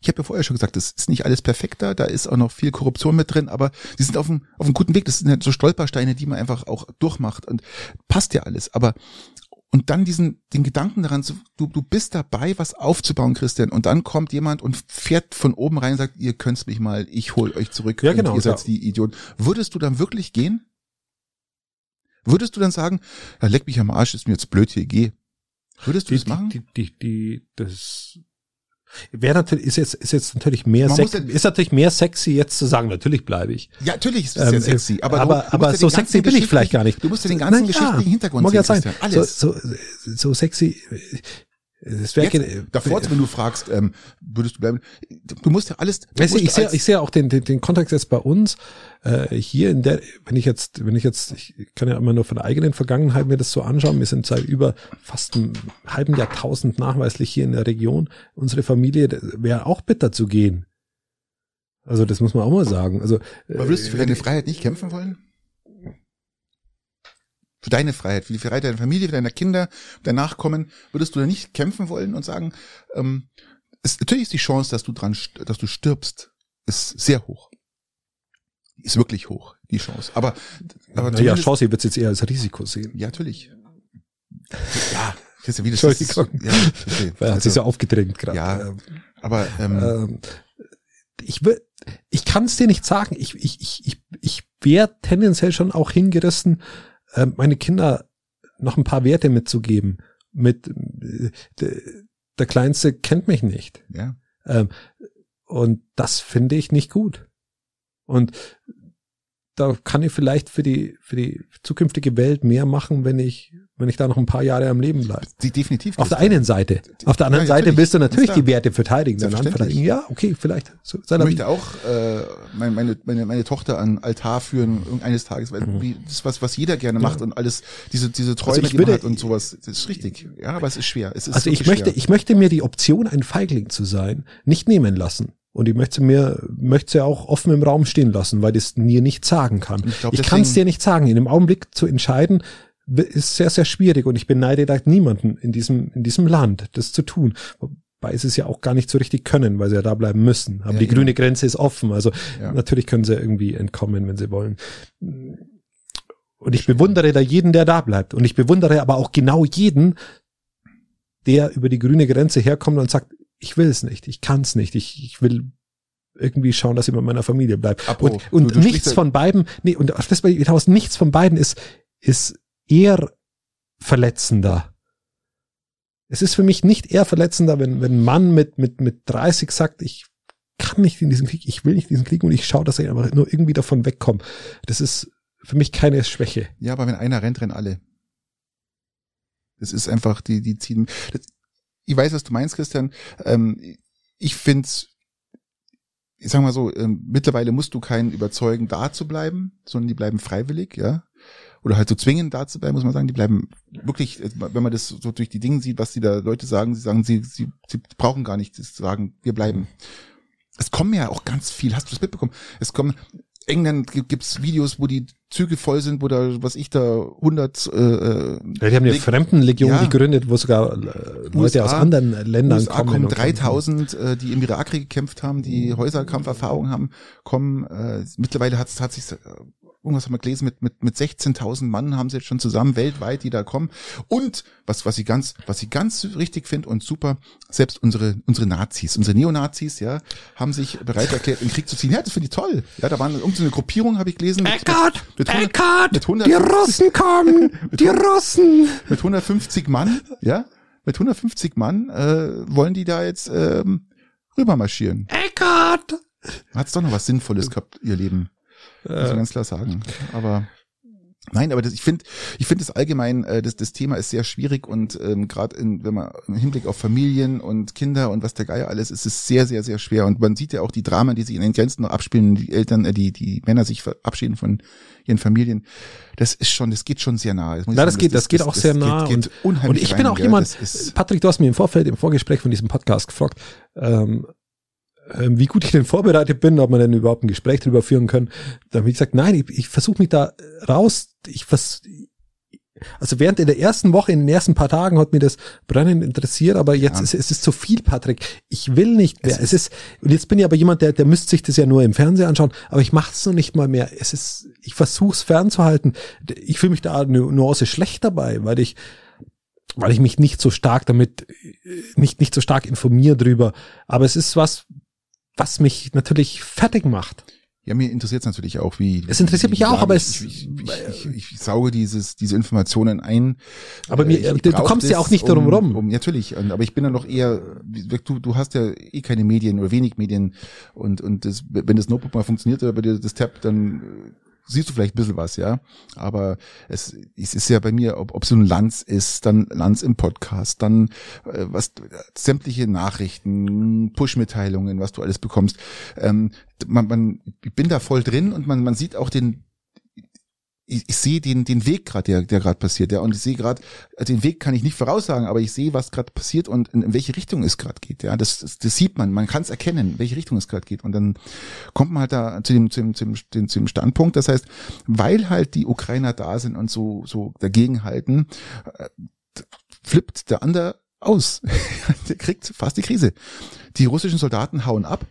Ich habe ja vorher schon gesagt, das ist nicht alles perfekter, da ist auch noch viel Korruption mit drin, aber sie sind auf einem, auf einem guten Weg. Das sind halt so Stolpersteine, die man einfach auch durchmacht und passt ja alles. Aber und dann diesen, den Gedanken daran, du, du bist dabei, was aufzubauen, Christian, und dann kommt jemand und fährt von oben rein und sagt, ihr könnt's mich mal, ich hol euch zurück, ja, genau, ihr seid ja. die Idioten. Würdest du dann wirklich gehen? Würdest du dann sagen, ja, leck mich am Arsch, ist mir jetzt blöd hier, geh. Würdest du die, das machen? Die, die, die, das Wäre natürlich, ist jetzt, ist jetzt natürlich mehr, sex, ja, ist natürlich mehr sexy jetzt zu sagen, natürlich bleibe ich. Ja, natürlich ist es ähm, ja sexy, aber, aber, du, aber so sexy bin ich vielleicht gar nicht. Du musst ja den ganzen Na, geschichtlichen ja, Hintergrund mag sehen, ja sein. Alles. So, so, so sexy, es wäre davor, wenn du fragst, ähm, würdest du bleiben? Du musst ja alles. Weißt du, ich sehe, ich sehe auch den, den, den Kontext jetzt bei uns äh, hier in der, wenn ich jetzt, wenn ich jetzt, ich kann ja immer nur von der eigenen Vergangenheit mir das so anschauen. Wir sind seit über fast einem halben Jahrtausend nachweislich hier in der Region. Unsere Familie wäre auch bitter zu gehen. Also das muss man auch mal sagen. Also Aber würdest du für deine Freiheit nicht kämpfen wollen? Für deine Freiheit, für die Freiheit deiner Familie, für deiner Kinder, der Nachkommen, würdest du da nicht kämpfen wollen und sagen, ähm, es, natürlich ist die Chance, dass du dran, dass du stirbst, ist sehr hoch. Ist wirklich hoch, die Chance. Aber, aber naja, Chance, ihr wird jetzt eher als Risiko sehen. Ja, natürlich. Ja, das ist ja wie das Entschuldigung. Ist, ja, okay. Weil hat sich so aufgedrängt gerade. Ja, aber ähm, ähm, ich will, ich kann es dir nicht sagen. Ich, ich, ich, ich, ich wäre tendenziell schon auch hingerissen, äh, meine Kinder noch ein paar Werte mitzugeben. Mit äh, der Kleinste kennt mich nicht. Ja. Ähm, und das finde ich nicht gut. Und da kann ich vielleicht für die, für die zukünftige Welt mehr machen, wenn ich, wenn ich da noch ein paar Jahre am Leben bleibe. Die definitiv. Auf der einen Seite. Auf der anderen Ja, Seite willst du natürlich die Werte verteidigen. verteidigen. Ja, okay, vielleicht. So, Ich möchte auch äh, meine, meine, meine, meine Tochter an Altar führen irgendeines Tages, weil wie, das ist was, was jeder gerne macht und alles, diese, diese Träume, Mhm. ich die würde- hat und sowas, das ist richtig. Ja, aber es ist schwer. Es ist Also ich möchte, schwer. ich möchte mir die Option, ein Feigling zu sein, nicht nehmen lassen. Und ich möchte mir, möchte sie auch offen im Raum stehen lassen, weil das mir nicht sagen kann. Ich Ich, kann es dir nicht sagen. In dem Augenblick zu entscheiden, ist sehr, sehr schwierig. Und ich beneide da niemanden in diesem, in diesem Land, das zu tun. Wobei sie es ja auch gar nicht so richtig können, weil sie ja da bleiben müssen. Aber Ja, die eben. grüne Grenze ist offen. Also Ja. natürlich können sie irgendwie entkommen, wenn sie wollen. Und ich bewundere da jeden, der da bleibt. Und ich bewundere aber auch genau jeden, der über die grüne Grenze herkommt und sagt, ich will es nicht, ich kann es nicht, ich, ich will irgendwie schauen, dass ich bei meiner Familie bleibe. Und, und du- du nichts ja- von beiden, nee, und das hinaus, nichts von beiden ist, ist eher verletzender. Es ist für mich nicht eher verletzender, wenn, wenn Mann mit, mit, mit 30 sagt, ich kann nicht in diesen Krieg, ich will nicht in diesen Krieg und ich schaue, dass ich einfach nur irgendwie davon wegkomme. Das ist für mich keine Schwäche. Ja, aber wenn einer rennt, rennen alle. Das ist einfach, die, die ziehen. Das, ich weiß, was du meinst, Christian. Ähm, ich find's, ich sag mal so, ähm, mittlerweile musst du keinen überzeugen, da zu bleiben, sondern die bleiben freiwillig, ja. Oder halt so zwingend da zu bleiben, muss man sagen. Die bleiben wirklich, wenn man das so durch die Dinge sieht, was die da Leute sagen, sie sagen, sie, sie, sie brauchen gar nicht das zu sagen, wir bleiben. Es kommen ja auch ganz viel, hast du das mitbekommen? Es kommen, England gi- gibt's Videos, wo die Züge voll sind, wo da, was ich da, 100, äh, äh, Ja, die haben eine Leg- Fremdenlegion Ja. gegründet, wo sogar äh, Leute USA aus anderen Ländern USA kommen. kommen und- 3000, äh, die im Irakkrieg gekämpft haben, die Häuserkampferfahrung haben, kommen, äh, mittlerweile hat, hat sich, äh, irgendwas haben wir gelesen, mit, mit, mit 16.000 Mann haben sie jetzt schon zusammen weltweit, die da kommen. Und was, was ich ganz, was ich ganz richtig finde und super, selbst unsere, unsere Nazis, unsere Neonazis, ja, haben sich bereit erklärt, in den Krieg zu ziehen. Ja, das finde ich toll. Ja, da waren irgendeine Gruppierung, habe ich gelesen. mit- Eckart, mit, mit, 100 Eckart, mit 100 die Russen kommen, die Russen. mit 150 Mann, ja, mit 150 Mann äh, wollen die da jetzt ähm, rübermarschieren. Eckart. Hat's doch noch was Sinnvolles gehabt, ihr Leben. Muss man Äh, ganz klar sagen. Aber nein, aber das, ich finde, ich finde es allgemein, äh, das, das Thema ist sehr schwierig und ähm, gerade wenn man im Hinblick auf Familien und Kinder und was der Geier alles ist, ist es sehr, sehr, sehr schwer. Und man sieht ja auch die Dramen, die sich in den Grenzen noch abspielen, die Eltern, äh, die, die Männer sich verabschieden von ihren Familien. Das ist schon, das geht schon sehr nah. ich Na, das sagen. geht, das geht auch sehr nah. Geht, geht und, unheimlich und ich bin rein, auch gell. jemand, Das Patrick, du hast mir im Vorfeld, im Vorgespräch von diesem Podcast gefragt, ähm, wie gut ich denn vorbereitet bin, ob wir denn überhaupt ein Gespräch darüber führen können. Da habe ich gesagt, nein, ich, ich versuche mich da raus. Ich vers also während in der ersten Woche, in den ersten paar Tagen hat mir das brennend interessiert, aber jetzt Ja. ist es ist zu viel, Patrick. Ich will nicht mehr. Es Es ist, und jetzt bin ich aber jemand, der, der müsste sich das ja nur im Fernsehen anschauen, aber ich mache es noch nicht mal mehr. Es ist, ich versuche es fernzuhalten. Ich fühle mich da eine Nuance schlecht dabei, weil ich, weil ich mich nicht so stark damit, äh, nicht, nicht so stark informiere drüber. Aber es ist was, was mich natürlich fertig macht. Ja, mir interessiert es natürlich auch, wie. Es interessiert mich auch, aber ich, es- Ich, ich, ich, ich sauge dieses, diese Informationen ein. Aber Äh, mir, ich- ich du, kommst ja auch nicht darum um, rum. Um, natürlich, aber ich bin dann noch eher, du, du hast ja eh keine Medien oder wenig Medien und, und das, wenn das Notebook mal funktioniert oder bei dir das Tab, dann äh, siehst du vielleicht ein bisschen was, ja. Aber es, es ist ja bei mir, ob, ob so ein Lanz ist, dann Lanz im Podcast, dann äh, was sämtliche Nachrichten, Push-Mitteilungen, was du alles bekommst. Ähm, man, man, ich bin da voll drin und man, man sieht auch den, ich, ich sehe den, den Weg gerade, der, der gerade passiert, ja, und ich sehe gerade, den Weg kann ich nicht voraussagen, aber ich sehe, was gerade passiert und in, in welche Richtung es gerade geht, ja, das, das, das sieht man, man kann es erkennen, welche Richtung es gerade geht. Und dann kommt man halt da zu dem, zu dem, zu dem, zu dem, zu dem Standpunkt, das heißt, weil halt die Ukrainer da sind und so, so dagegenhalten, äh, flippt der andere aus, der kriegt fast die Krise. Die russischen Soldaten hauen ab,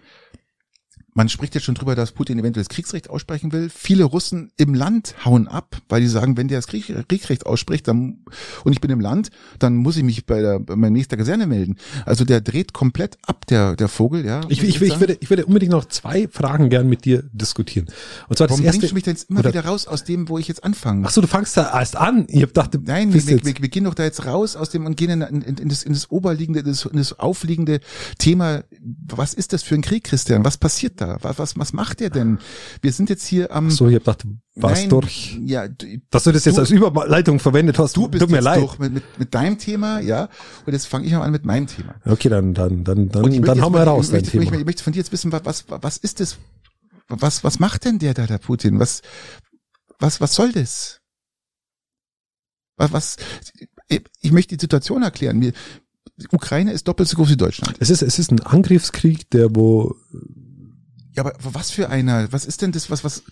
man spricht jetzt schon drüber, dass Putin eventuell das Kriegsrecht aussprechen will. Viele Russen im Land hauen ab, weil die sagen, wenn der das Krieg, Kriegsrecht ausspricht, dann und ich bin im Land, dann muss ich mich bei der bei meiner nächster Kaserne melden. Also der dreht komplett ab, der der Vogel, ja. Ich, ich, ich, würde, ich würde unbedingt noch zwei Fragen gern mit dir diskutieren. Und zwar das Warum erste. bringst du mich denn jetzt immer oder- wieder raus aus dem, wo ich jetzt anfange? Ach so, du fangst da erst an. Ich hab dachte, Nein, wir, wir, wir gehen doch da jetzt raus aus dem und gehen in, in, in, das, in das oberliegende, in das, in das aufliegende Thema. Was ist das für ein Krieg, Christian? Was passiert da? Weiter? Was, was, was macht der denn? Wir sind jetzt hier am... So, ich hab gedacht, war's Nein, durch. Ja, du, Dass du das jetzt Du- als Überleitung verwendet hast, du bist tut mir jetzt leid. durch mit, mit, mit deinem Thema, ja. Und jetzt fange ich mal an mit meinem Thema. Okay, dann, dann, dann, dann, ich dann jetzt hauen wir raus, ich dein möchte, Thema. Ich, ich möchte von dir jetzt wissen, was, was, was ist das? Was, was macht denn der da, der Putin? Was, was, was soll das? Was, was, ich, ich möchte die Situation erklären. Die Ukraine ist doppelt so groß wie Deutschland. Es ist, es ist ein Angriffskrieg, der wo, Ja, aber was für einer, was ist denn das, was, was,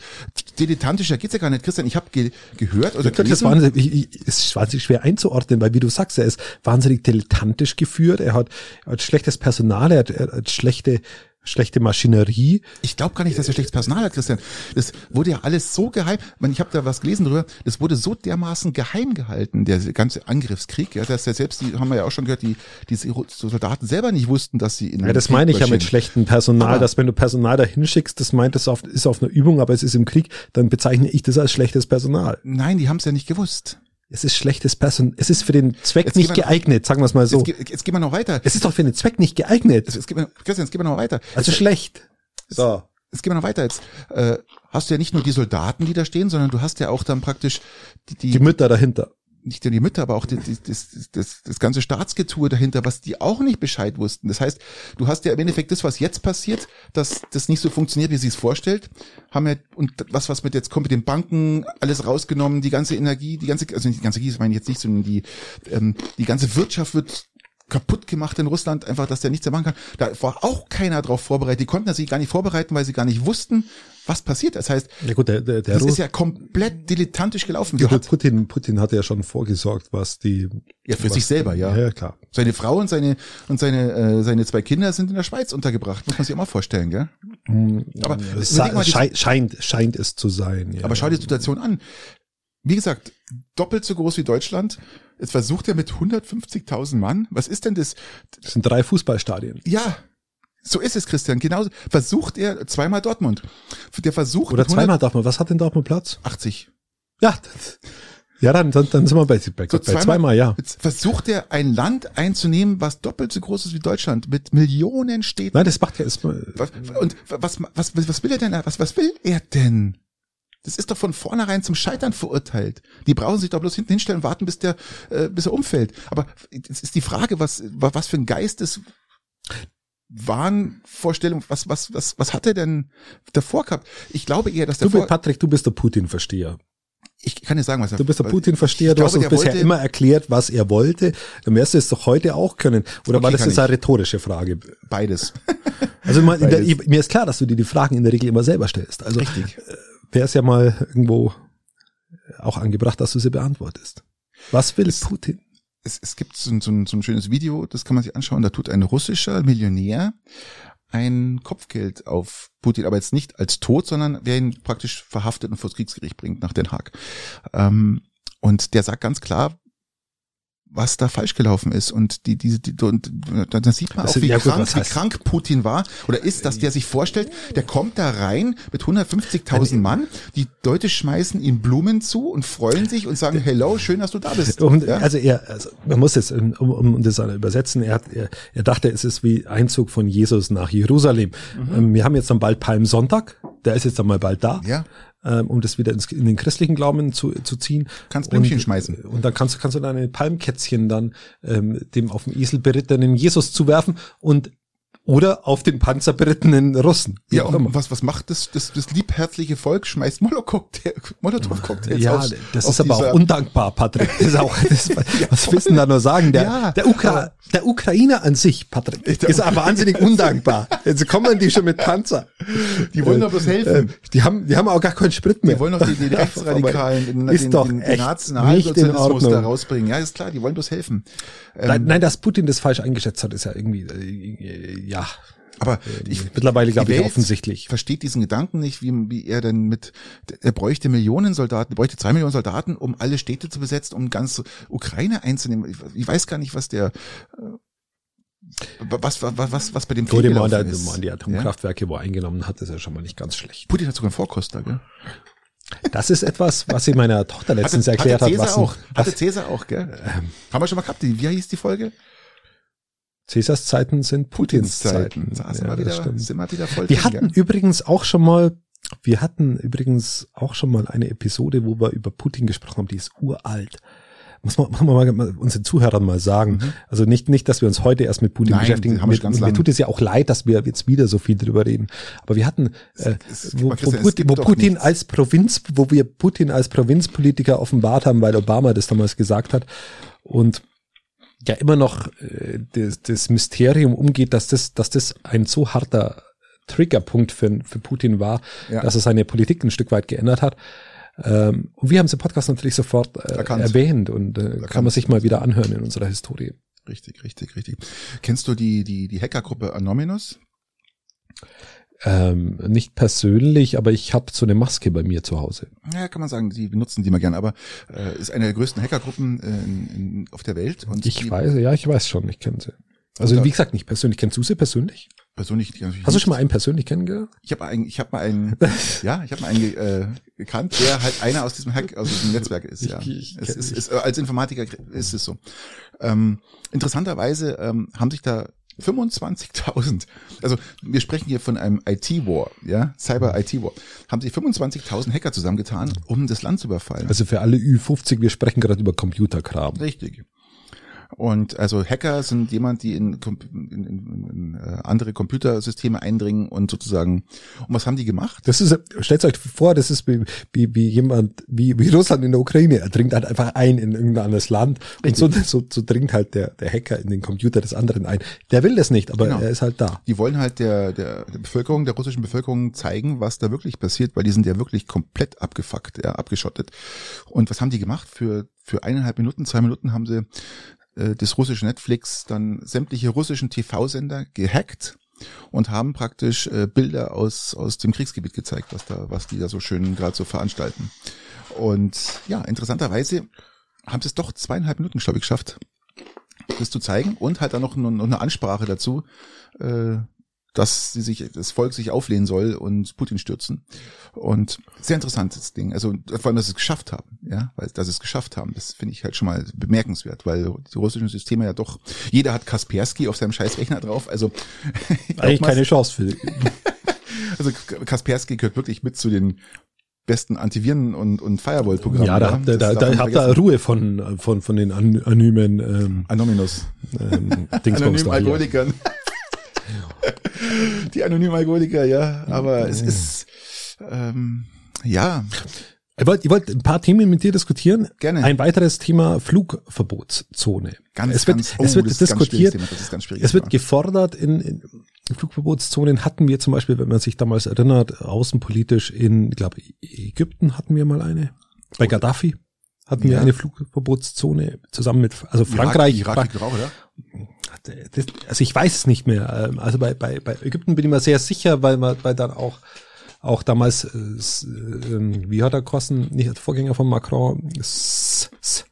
dilettantischer geht's ja gar nicht. Christian, ich habe ge, gehört oder das ist gelesen, wahnsinnig, ich, ich, es ist wahnsinnig schwer einzuordnen, weil wie du sagst, er ist wahnsinnig dilettantisch geführt, er hat, er hat schlechtes Personal, er hat, er hat schlechte, schlechte Maschinerie. Ich glaube gar nicht, dass er schlechtes Personal hat, Christian. Das wurde ja alles so geheim. Ich, habe da was gelesen drüber. Das wurde so dermaßen geheim gehalten, der ganze Angriffskrieg. Ja, dass ja selbst, die haben wir ja auch schon gehört, die, die Soldaten selber nicht wussten, dass sie in Ja, das Krieg meine ich ja mit schlechtem Personal, Aber- dass wenn du Personal da hinschickst, das meint, das auf, ist auf einer Übung, aber es ist im Krieg, dann bezeichne ich das als schlechtes Personal. Nein, die haben es ja nicht gewusst. Es ist schlechtes Personal, es ist für den Zweck Jetzt nicht geeignet, sagen wir es mal so. Jetzt, jetzt gehen wir noch weiter. Es ist doch für den Zweck nicht geeignet. Jetzt, jetzt Christian, jetzt gehen wir noch weiter. Also schlecht. So. Jetzt gehen wir noch weiter. Jetzt äh, hast du ja nicht nur die Soldaten, die da stehen, sondern du hast ja auch dann praktisch die, die, Die Mütter dahinter. Nicht nur die Mütter, aber auch die, die, das, das, das ganze Staatsgetue dahinter, was die auch nicht Bescheid wussten. Das heißt, du hast ja im Endeffekt das, was jetzt passiert, dass das nicht so funktioniert, wie sie es vorstellt, haben ja, und was, was mit jetzt kommt, mit den Banken, alles rausgenommen, die ganze Energie, die ganze, also nicht die ganze Energie, das meine ich jetzt nicht, sondern die, ähm, die ganze Wirtschaft wird kaputt gemacht in Russland, einfach, dass der nichts mehr machen kann. Da war auch keiner drauf vorbereitet. Die konnten sich gar nicht vorbereiten, weil sie gar nicht wussten, was passiert. Das heißt, Ja gut, der, der, der, das Ru- ist ja komplett dilettantisch gelaufen. hat, Putin, Putin hatte ja schon vorgesorgt, was die ja, für sich selber, ja. Ja, klar. Seine Frau und seine und seine äh, seine zwei Kinder sind in der Schweiz untergebracht. Muss man sich auch mal vorstellen, gell? Aber Es überleg mal die- schei- scheint, scheint es zu sein. Ja. Aber schau dir die Situation an. Wie gesagt, doppelt so groß wie Deutschland. Jetzt versucht er mit 150.000 Mann. Was ist denn das? das sind drei Fußballstadien. Ja, so ist es, Christian. Genauso versucht er zweimal Dortmund. Der versucht Oder zweimal Dortmund. Was hat denn Dortmund Platz? 180. Ja, das, ja dann, dann, dann sind wir bei, bei, So bei zweimal, ja. Versucht er ein Land einzunehmen, was doppelt so groß ist wie Deutschland, mit Millionen Städten. Nein, das macht ja erstmal. Und was, was, was, will er denn? Was, was will er denn? Das ist doch von vornherein zum Scheitern verurteilt. Die brauchen sich doch bloß hinten hinstellen und warten, bis der, äh, bis er umfällt. Aber es ist die Frage, was, was für ein Geistes Wahnvorstellung, was, was, was, was hat er denn davor gehabt? Ich glaube eher, dass der Du, bist- Patrick, du bist der Putin-Versteher. ich kann dir sagen, was er Du bist der Putin-Versteher, du hast uns der bisher immer erklärt, was er wollte. Dann wirst du es doch heute auch können. Oder Okay, war das jetzt eine rhetorische Frage? Beides. Also man, der, Beides. ich, mir ist klar, dass du dir die Fragen in der Regel immer selber stellst. Also Richtig. wäre es ja mal irgendwo auch angebracht, dass du sie beantwortest. Was will Putin? Es, es gibt so ein, so, ein, so ein schönes Video, das kann man sich anschauen. Da tut ein russischer Millionär ein Kopfgeld auf Putin, aber jetzt nicht als Tod, sondern wer ihn praktisch verhaftet und vors Kriegsgericht bringt nach Den Haag. Ähm, und der sagt ganz klar, was da falsch gelaufen ist und die diese die, und da, sieht man Das auch wie ja krank wie heißt- krank Putin war oder ist, dass der sich vorstellt, der kommt da rein mit 150.000 Mann, die Leute schmeißen ihm Blumen zu und freuen sich und sagen Hello, schön, dass du da bist. Und, Ja? Also er, also man muss es, um, um das übersetzen, er, hat, er, er dachte, es ist wie Einzug von Jesus nach Jerusalem. Mhm. Ähm, wir haben jetzt dann bald Palmsonntag, der ist jetzt dann mal bald da. Ja. Ähm, um das wieder ins, in den christlichen Glauben zu, zu ziehen. Kannst Blümchen und, schmeißen. Und dann kannst du, kannst du deine Palmkätzchen dann ähm, dem auf dem Esel berittenen Jesus zuwerfen und oder auf den panzerberittenen Russen. wie Ja, und was, was macht das, das, das liebherzliche Volk? Schmeißt Molotow-Cocktail- Molotow-Cocktails Ja, aus. das ist aber auch undankbar, Patrick. Das ist auch, das, was willst du da nur sagen? Der, Ja, der, Ukra der Ukrainer an sich, Patrick, ist aber wahnsinnig undankbar. Jetzt kommen die schon mit Panzer. Die wollen doch bloß helfen. Äh, Die haben, die haben auch gar keinen Sprit mehr. Die wollen doch die, die Rechtsradikalen, den, Ist den, doch den, den Nationalsozialismus da rausbringen. Ja, ist klar, die wollen bloß helfen. Ähm, Nein, nein, dass Putin das falsch eingeschätzt hat, ist ja irgendwie, äh, ja, aber ich, mittlerweile glaube ich offensichtlich. versteht diesen Gedanken nicht, wie, wie er denn mit, er bräuchte Millionen Soldaten, er bräuchte zwei Millionen Soldaten, um alle Städte zu besetzen, um ganz Ukraine einzunehmen. Ich, ich weiß gar nicht, was der, äh, was, was, was, was bei dem die, mal, die, ist. mal die Atomkraftwerke, wo er eingenommen hat, ist ja schon mal nicht ganz schlecht. Putin hat sogar einen Vorkoster, gell? Das ist etwas, was ich meiner Tochter letztens erklärt hatte hat. Was, auch. Hatte Cäsar auch, gell? Haben wir schon mal gehabt. Die, wie hieß die Folge? Cäsars Zeiten sind Putins Zeiten. Da sind, wir wieder, sind wir wieder voll Wir hatten ja. übrigens auch schon mal, wir hatten übrigens auch schon mal eine Episode, wo wir über Putin gesprochen haben, die ist uralt muss man, muss man mal unseren Zuhörern mal sagen. Mhm. Also nicht, nicht, dass wir uns heute erst mit Putin Nein, beschäftigen. Haben mir, ganz mir tut es ja auch leid, dass wir jetzt wieder so viel drüber reden. Aber wir hatten, äh, wo, wo, Putin, wo Putin als Provinz, wo wir Putin als Provinzpolitiker offenbart haben, weil Obama das damals gesagt hat. Und ja immer noch äh, das, das Mysterium umgeht, dass das, dass das ein so harter Triggerpunkt für, für Putin war, ja. dass er seine Politik ein Stück weit geändert hat. Ähm, und wir haben es im Podcast natürlich sofort äh, erwähnt und äh, kann man sich mal wieder anhören in unserer Historie. Richtig, richtig, richtig. Kennst du die, die, die Hackergruppe Anonymous? Ähm, nicht persönlich, aber ich habe so eine Maske bei mir zu Hause. Ja, kann man sagen, die benutzen die mal gern, aber äh, ist eine der größten Hackergruppen äh, in, in, auf der Welt. Und ich weiß, ja, ich weiß schon, ich kenne sie. Also wie gesagt, nicht persönlich. Kennst du sie persönlich? Persönlich natürlich. Hast du schon mal einen persönlich kennengelernt? Ich habe einen, ich habe mal einen, ja, ich habe mal einen äh, gekannt, der halt einer aus diesem Hack, aus diesem Netzwerk ist. Ja, ich, ich, es ist, ist, als Informatiker ist es so. Ähm, interessanterweise ähm, haben sich da 25.000, also wir sprechen hier von einem IT-War, ja, Cyber-IT-War, haben sich 25.000 Hacker zusammengetan, um das Land zu überfallen. Also für alle Ü50, wir sprechen gerade über Computerkram. Richtig. Und also Hacker sind jemand, die in, in, in, in äh, andere Computersysteme eindringen und sozusagen. Und was haben die gemacht? Das ist, stellt euch vor, das ist wie, wie, wie jemand, wie, wie Russland in der Ukraine. Er dringt halt einfach ein in irgendein anderes Land. Und so, so, so dringt halt der, der Hacker in den Computer des anderen ein. Der will das nicht, aber genau. er ist halt da. Die wollen halt der, der, der Bevölkerung, der russischen Bevölkerung zeigen, was da wirklich passiert, weil die sind ja wirklich komplett abgefuckt, ja, abgeschottet. Und was haben die gemacht? Für, für eineinhalb Minuten, zwei Minuten haben sie äh, des russischen Netflix dann sämtliche russischen TV-Sender gehackt und haben praktisch äh, Bilder aus aus dem Kriegsgebiet gezeigt, was da was die da so schön gerade so veranstalten. Und ja, interessanterweise haben sie es doch zweieinhalb Minuten, glaube ich, geschafft, das zu zeigen und halt dann noch, noch eine Ansprache dazu, äh, dass sie sich, das Volk sich auflehnen soll und Putin stürzen. Und sehr interessantes Ding. Also vor allem, dass sie es geschafft haben, ja, weil dass sie es geschafft haben, das finde ich halt schon mal bemerkenswert, weil die russischen Systeme ja doch, jeder hat Kaspersky auf seinem scheiß Rechner drauf, also eigentlich keine Chance für. also Kaspersky gehört wirklich mit zu den besten Antiviren und, und Firewall-Programmen. Ja, da habt ihr, da, da habt ihr Ruhe von, von, von den anonymen ähm, Anonymous. Ähm, Anonymen Alkoholikern. Die anonymen Alkoholiker, ja. Aber es ist, ähm, ja. Ich wollte ich wollt ein paar Themen mit dir diskutieren. Gerne. Ein weiteres Thema Flugverbotszone. Ganz, es wird, ganz, oh, es wird diskutiert. es wird gefordert in, in Flugverbotszonen hatten wir zum Beispiel, wenn man sich damals erinnert, außenpolitisch in, ich glaube, Ägypten hatten wir mal eine. Bei Gaddafi hatten ja. wir eine Flugverbotszone zusammen mit, also Frankreich. Irak, Irak auch, oder? Das, also ich weiß es nicht mehr. Ähm, also bei, bei, bei Ägypten bin ich mir sehr sicher, weil man, weil dann auch auch damals, äh, äh, wie hat er kosten, nicht der Vorgänger von Macron, S, S,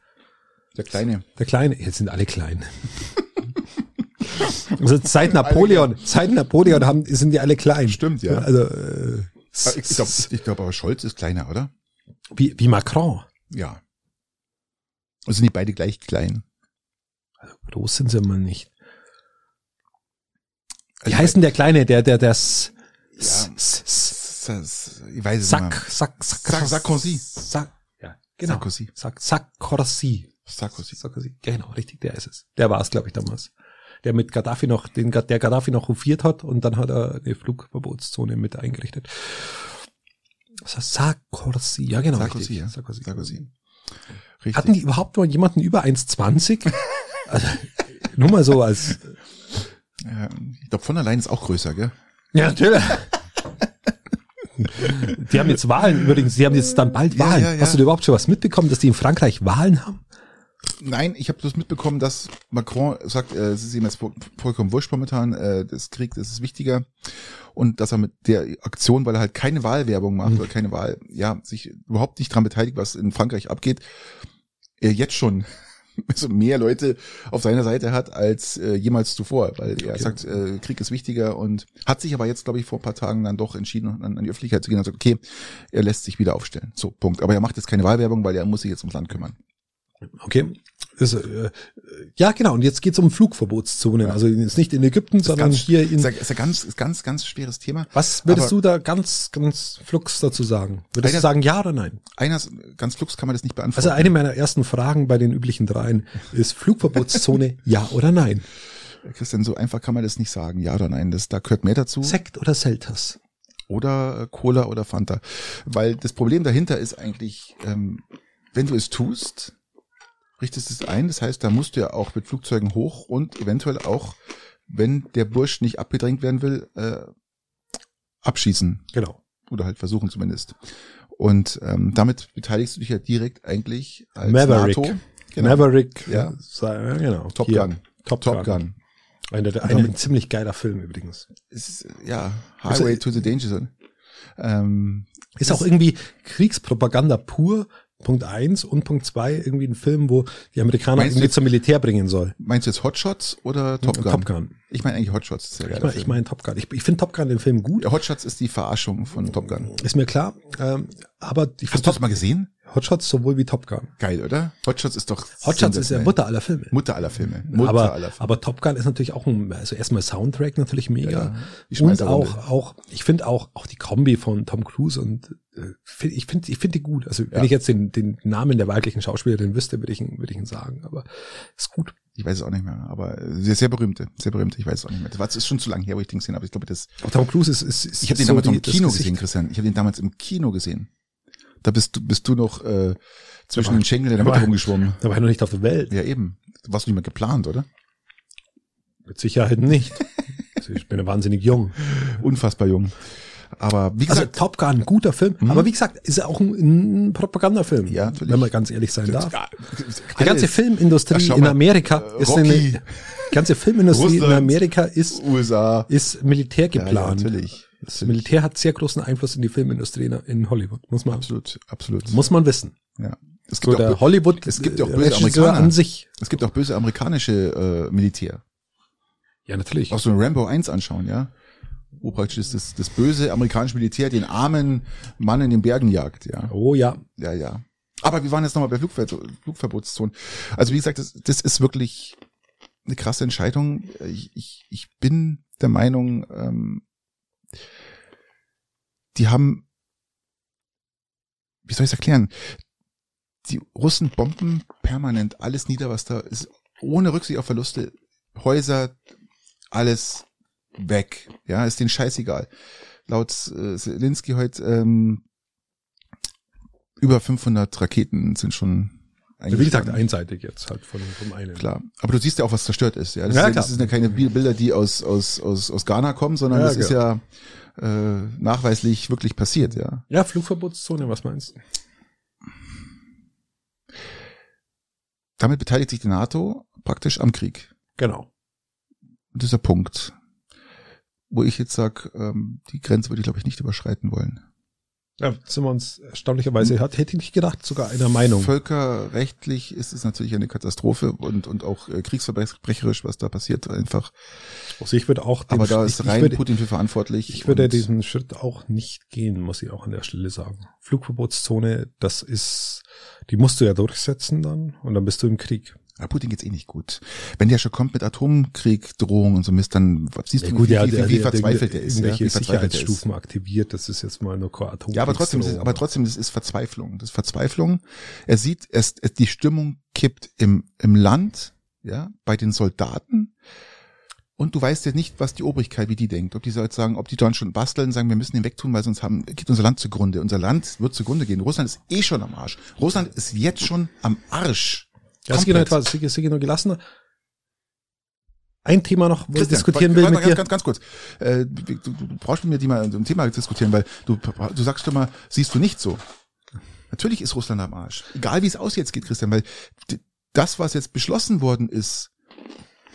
der Kleine. Der Kleine, jetzt sind alle klein. also seit Napoleon, seit Napoleon haben, sind die alle klein. Stimmt, ja. Also, äh, ich glaube, ich glaub, aber Scholz ist kleiner, oder? Wie, wie Macron. Ja. Also sind die beide gleich klein. Also groß sind sie mal nicht. Wie heißt denn der Kleine, der, der, das, ja, ich weiß es Sack, Sack, Sack, Sarkozy. Sack, ja, genau. Sarkozy. Sack, Sarkozy. Sarkozy. Sarkozy. Genau, richtig, der ist es. Der war es, glaube ich, damals. Der mit Gaddafi noch, den, der Gaddafi noch hofiert hat und dann hat er eine Flugverbotszone mit eingerichtet. Sarkozy, ja genau. Sarkozy, richtig. ja. Sarkozy. Sarkozy. Richtig. Hatten die überhaupt noch jemanden über 1,20? also, nur mal so als ja, ich glaube, von allein ist auch größer, gell? Ja, natürlich. die haben jetzt Wahlen übrigens, die haben jetzt dann bald Wahlen. Ja, ja. Hast du überhaupt schon was mitbekommen, dass die in Frankreich Wahlen haben? Nein, ich habe das mitbekommen, dass Macron sagt, äh, es ist ihm jetzt vollkommen wurscht momentan, äh, das Krieg, das ist wichtiger. Und dass er mit der Aktion, weil er halt keine Wahlwerbung macht mhm. oder keine Wahl, ja, sich überhaupt nicht dran beteiligt, was in Frankreich abgeht, er jetzt schon also mehr Leute auf seiner Seite hat als äh, jemals zuvor, weil er okay. sagt, äh, Krieg ist wichtiger und hat sich aber jetzt, glaube ich, vor ein paar Tagen dann doch entschieden, an, an die Öffentlichkeit zu gehen und sagt, okay, er lässt sich wieder aufstellen. So, Punkt. Aber er macht jetzt keine Wahlwerbung, weil er muss sich jetzt ums Land kümmern. Okay. Ist, äh, ja, genau. Und jetzt geht's um Flugverbotszonen. Also jetzt nicht in Ägypten, sondern ganz, hier in. Ist ja, ist ja ganz, ist ganz, ganz schweres Thema. Was würdest Aber du da ganz, ganz flux dazu sagen? Würdest Einer- du sagen ja oder nein? Einer, ganz flux kann man das nicht beantworten. Also eine meiner ersten Fragen bei den üblichen dreien ist Flugverbotszone ja oder nein? Christian, so einfach kann man das nicht sagen. Ja oder nein. Das, da gehört mehr dazu. Sekt oder Selters? oder äh, Cola oder Fanta. Weil das Problem dahinter ist eigentlich, ähm, wenn du es tust, richtest es ein. Das heißt, da musst du ja auch mit Flugzeugen hoch und eventuell auch, wenn der Bursch nicht abgedrängt werden will, äh, abschießen Genau. oder halt versuchen zumindest. Und ähm, damit beteiligst du dich ja direkt eigentlich als Maverick. NATO. Genau. Maverick, Ja. sei- genau. Top Hier. Gun. Top, Top Gun. Gun. Ein damit- ziemlich geiler Film übrigens. Ist, äh, ja, Highway to the Danger Zone. Ähm, Ist auch irgendwie Kriegspropaganda pur. Punkt eins und Punkt zwei irgendwie ein Film, wo die Amerikaner Meinst irgendwie jetzt- zum Militär bringen soll. meinst du jetzt Hotshots oder Top Gun? Top Gun. Ich meine eigentlich Hotshots. Ist ja Ich meine ich mein Top Gun. Ich, ich finde Top Gun den Film gut. Ja, Hotshots ist die Verarschung von Top Gun. Ist mir klar. Ähm, aber ich Hast du das mal gesehen? Hotshots sowohl wie Top Gun. Geil, oder? Hotshots ist doch Hotshots ist ja. Mutter aller Filme. Mutter aller Filme. Mutter aber, aller Filme. aber Top Gun ist natürlich auch ein, also erstmal Soundtrack natürlich mega. Ja, die und auch, auch, ich finde auch, auch die Kombi von Tom Cruise und äh, ich finde, ich finde die gut. Also wenn Ja. ich jetzt den, den Namen der weiblichen Schauspielerin wüsste, würde ich ihn, würde ich ihn sagen. Aber ist gut. Ich weiß es auch nicht mehr, aber sehr, sehr berühmte, sehr berühmte. Ich weiß es auch nicht mehr. Das war- das ist schon zu lange her, wo ich den gesehen habe. Ich glaube, das. Auch Tom Cruise ist, ist, ist Ich habe den so damals die- im Kino gesehen, Christian. Ich habe den damals im Kino gesehen. Da bist du, bist du noch äh, zwischen den Schenkeln der aber- Mutter rumgeschwommen. Da war ich noch nicht auf der Welt. Ja, eben. Du warst nicht mehr geplant, oder? Mit Sicherheit nicht. Also ich bin ja wahnsinnig jung. Unfassbar jung. Aber wie Also gesagt, Top Gun, guter Film. Aber wie gesagt, ist ja auch ein, ein Propagandafilm. Ja, natürlich. Wenn man ganz ehrlich sein darf. Ja, Die ganze. Filmindustrie schau in Amerika äh, ist eine, die ganze Filmindustrie in Russland. Amerika ist, USA. ist Militär Ja, ja, geplant. natürlich. Das Militär hat sehr großen Einfluss in die Filmindustrie in, Hollywood. Muss man, Absolut, absolut. muss man wissen. ja. Es gibt, der auch, Hollywood es gibt auch böse Amerikaner. an sich. es gibt auch böse amerikanische äh, Militär. Ja, natürlich. Auch so ein Rambo 1 anschauen, ja. Wo praktisch das, das, das böse amerikanische Militär den armen Mann in den Bergen jagt, ja. Oh ja. Ja, ja. Aber wir waren jetzt nochmal bei Flugver Flugverbotszonen. Also wie gesagt, das, das ist wirklich eine krasse Entscheidung. Ich, ich, ich bin der Meinung, ähm, die haben, wie soll ich es erklären? Die Russen bomben permanent alles nieder, was da ist, ohne Rücksicht auf Verluste. Häuser, alles weg. Ja, ist denen scheißegal. Laut äh, Zelensky heute ähm, über 500 Raketen sind schon wie gesagt, einseitig jetzt halt von, vom einen. Klar. Aber du siehst ja auch, was zerstört ist. Ja, das, Ja, ist, klar. das sind ja keine Bi- Bilder, die aus, aus, aus, aus Ghana kommen, sondern Ja, das ist ja äh, nachweislich wirklich passiert, ja. Ja, Flugverbotszone, was meinst du? Damit beteiligt sich die NATO praktisch am Krieg. Genau. Und das ist der Punkt, wo ich jetzt sag, ähm, die Grenze würde ich, glaube ich, nicht überschreiten wollen. Ja, sind wir uns erstaunlicherweise, hat, hätte ich nicht gedacht, sogar einer Meinung. Völkerrechtlich ist es natürlich eine Katastrophe und, und auch äh, kriegsverbrecherisch, was da passiert, einfach. Also ich würde auch, Aber da Schritt- ist rein würde, Putin für verantwortlich. ich würde diesen Schritt auch nicht gehen, muss ich auch an der Stelle sagen. Flugverbotszone, das ist, die musst du ja durchsetzen dann und dann bist du im Krieg. Ja, Putin geht's eh nicht gut. Wenn der schon kommt mit Atomkrieg, Drohung und so Mist, dann siehst du, wie, wie, wie, wie verzweifelt er ist. Ja, Irgendwelche wie verzweifelt er ist. Sicherheitsstufen aktiviert, das ist jetzt mal nur kein Atom. Ja, aber trotzdem, das ist, aber trotzdem, das ist Verzweiflung. Das ist Verzweiflung. Er sieht, es, es, die Stimmung kippt im, im Land, ja, bei den Soldaten. Und du weißt ja nicht, was die Obrigkeit, wie die denkt. Ob die so jetzt sagen, ob die dann schon basteln, sagen, wir müssen ihn wegtun, weil sonst haben, geht unser Land zugrunde. Unser Land wird zugrunde gehen. Russland ist eh schon am Arsch. Russland ist jetzt schon am Arsch. Ja, Sigi noch Komplett. etwas, Sigi, Sigi noch gelassener. Ein Thema noch, wo ich diskutieren will warte mit mal dir. ganz, ganz, ganz kurz. Äh, du, du, brauchst mit mir die mal so ein Thema diskutieren, weil du, du sagst immer, siehst du nicht so. Natürlich ist Russland am Arsch. Egal wie es aus jetzt geht, Christian, weil das, was jetzt beschlossen worden ist,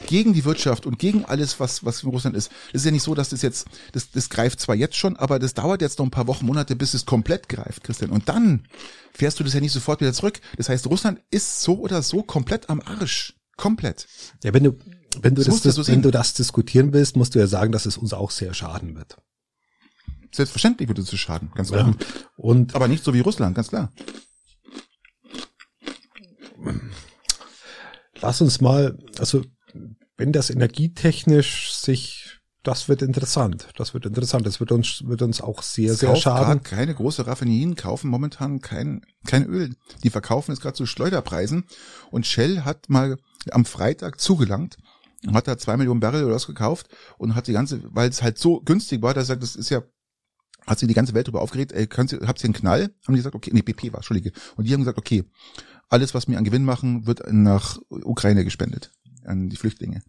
gegen die Wirtschaft und gegen alles, was, was in Russland ist, ist ja nicht so, dass das jetzt, das, das greift zwar jetzt schon, aber das dauert jetzt noch ein paar Wochen, Monate, bis es komplett greift, Christian. Und dann fährst du das ja nicht sofort wieder zurück. Das heißt, Russland ist so oder so komplett am Arsch. Komplett. Ja, wenn du, wenn du Das das, so wenn du das diskutieren willst, musst du ja sagen, dass es uns auch sehr schaden wird. Selbstverständlich würde es zu schaden, ganz Ja. klar. Und Aber nicht so wie Russland, ganz klar. lass uns mal, also wenn das energietechnisch sich, das wird interessant. Das wird interessant. Das wird uns, wird uns auch sehr, Es sehr schaden. Keine große Raffinerien kaufen momentan kein, kein Öl. Die verkaufen es gerade zu Schleuderpreisen. Und Shell hat mal am Freitag zugelangt und hat da zwei Millionen Barrel oder was gekauft und hat die ganze, weil es halt so günstig war, dass er sagt, das ist ja, hat sie die ganze Welt darüber aufgeregt, ey, könnt ihr, habt ihr einen Knall? Haben die gesagt, okay, nee, BP war, Entschuldige. Und die haben gesagt, okay, alles, was wir an Gewinn machen, wird nach Ukraine gespendet, an die Flüchtlinge.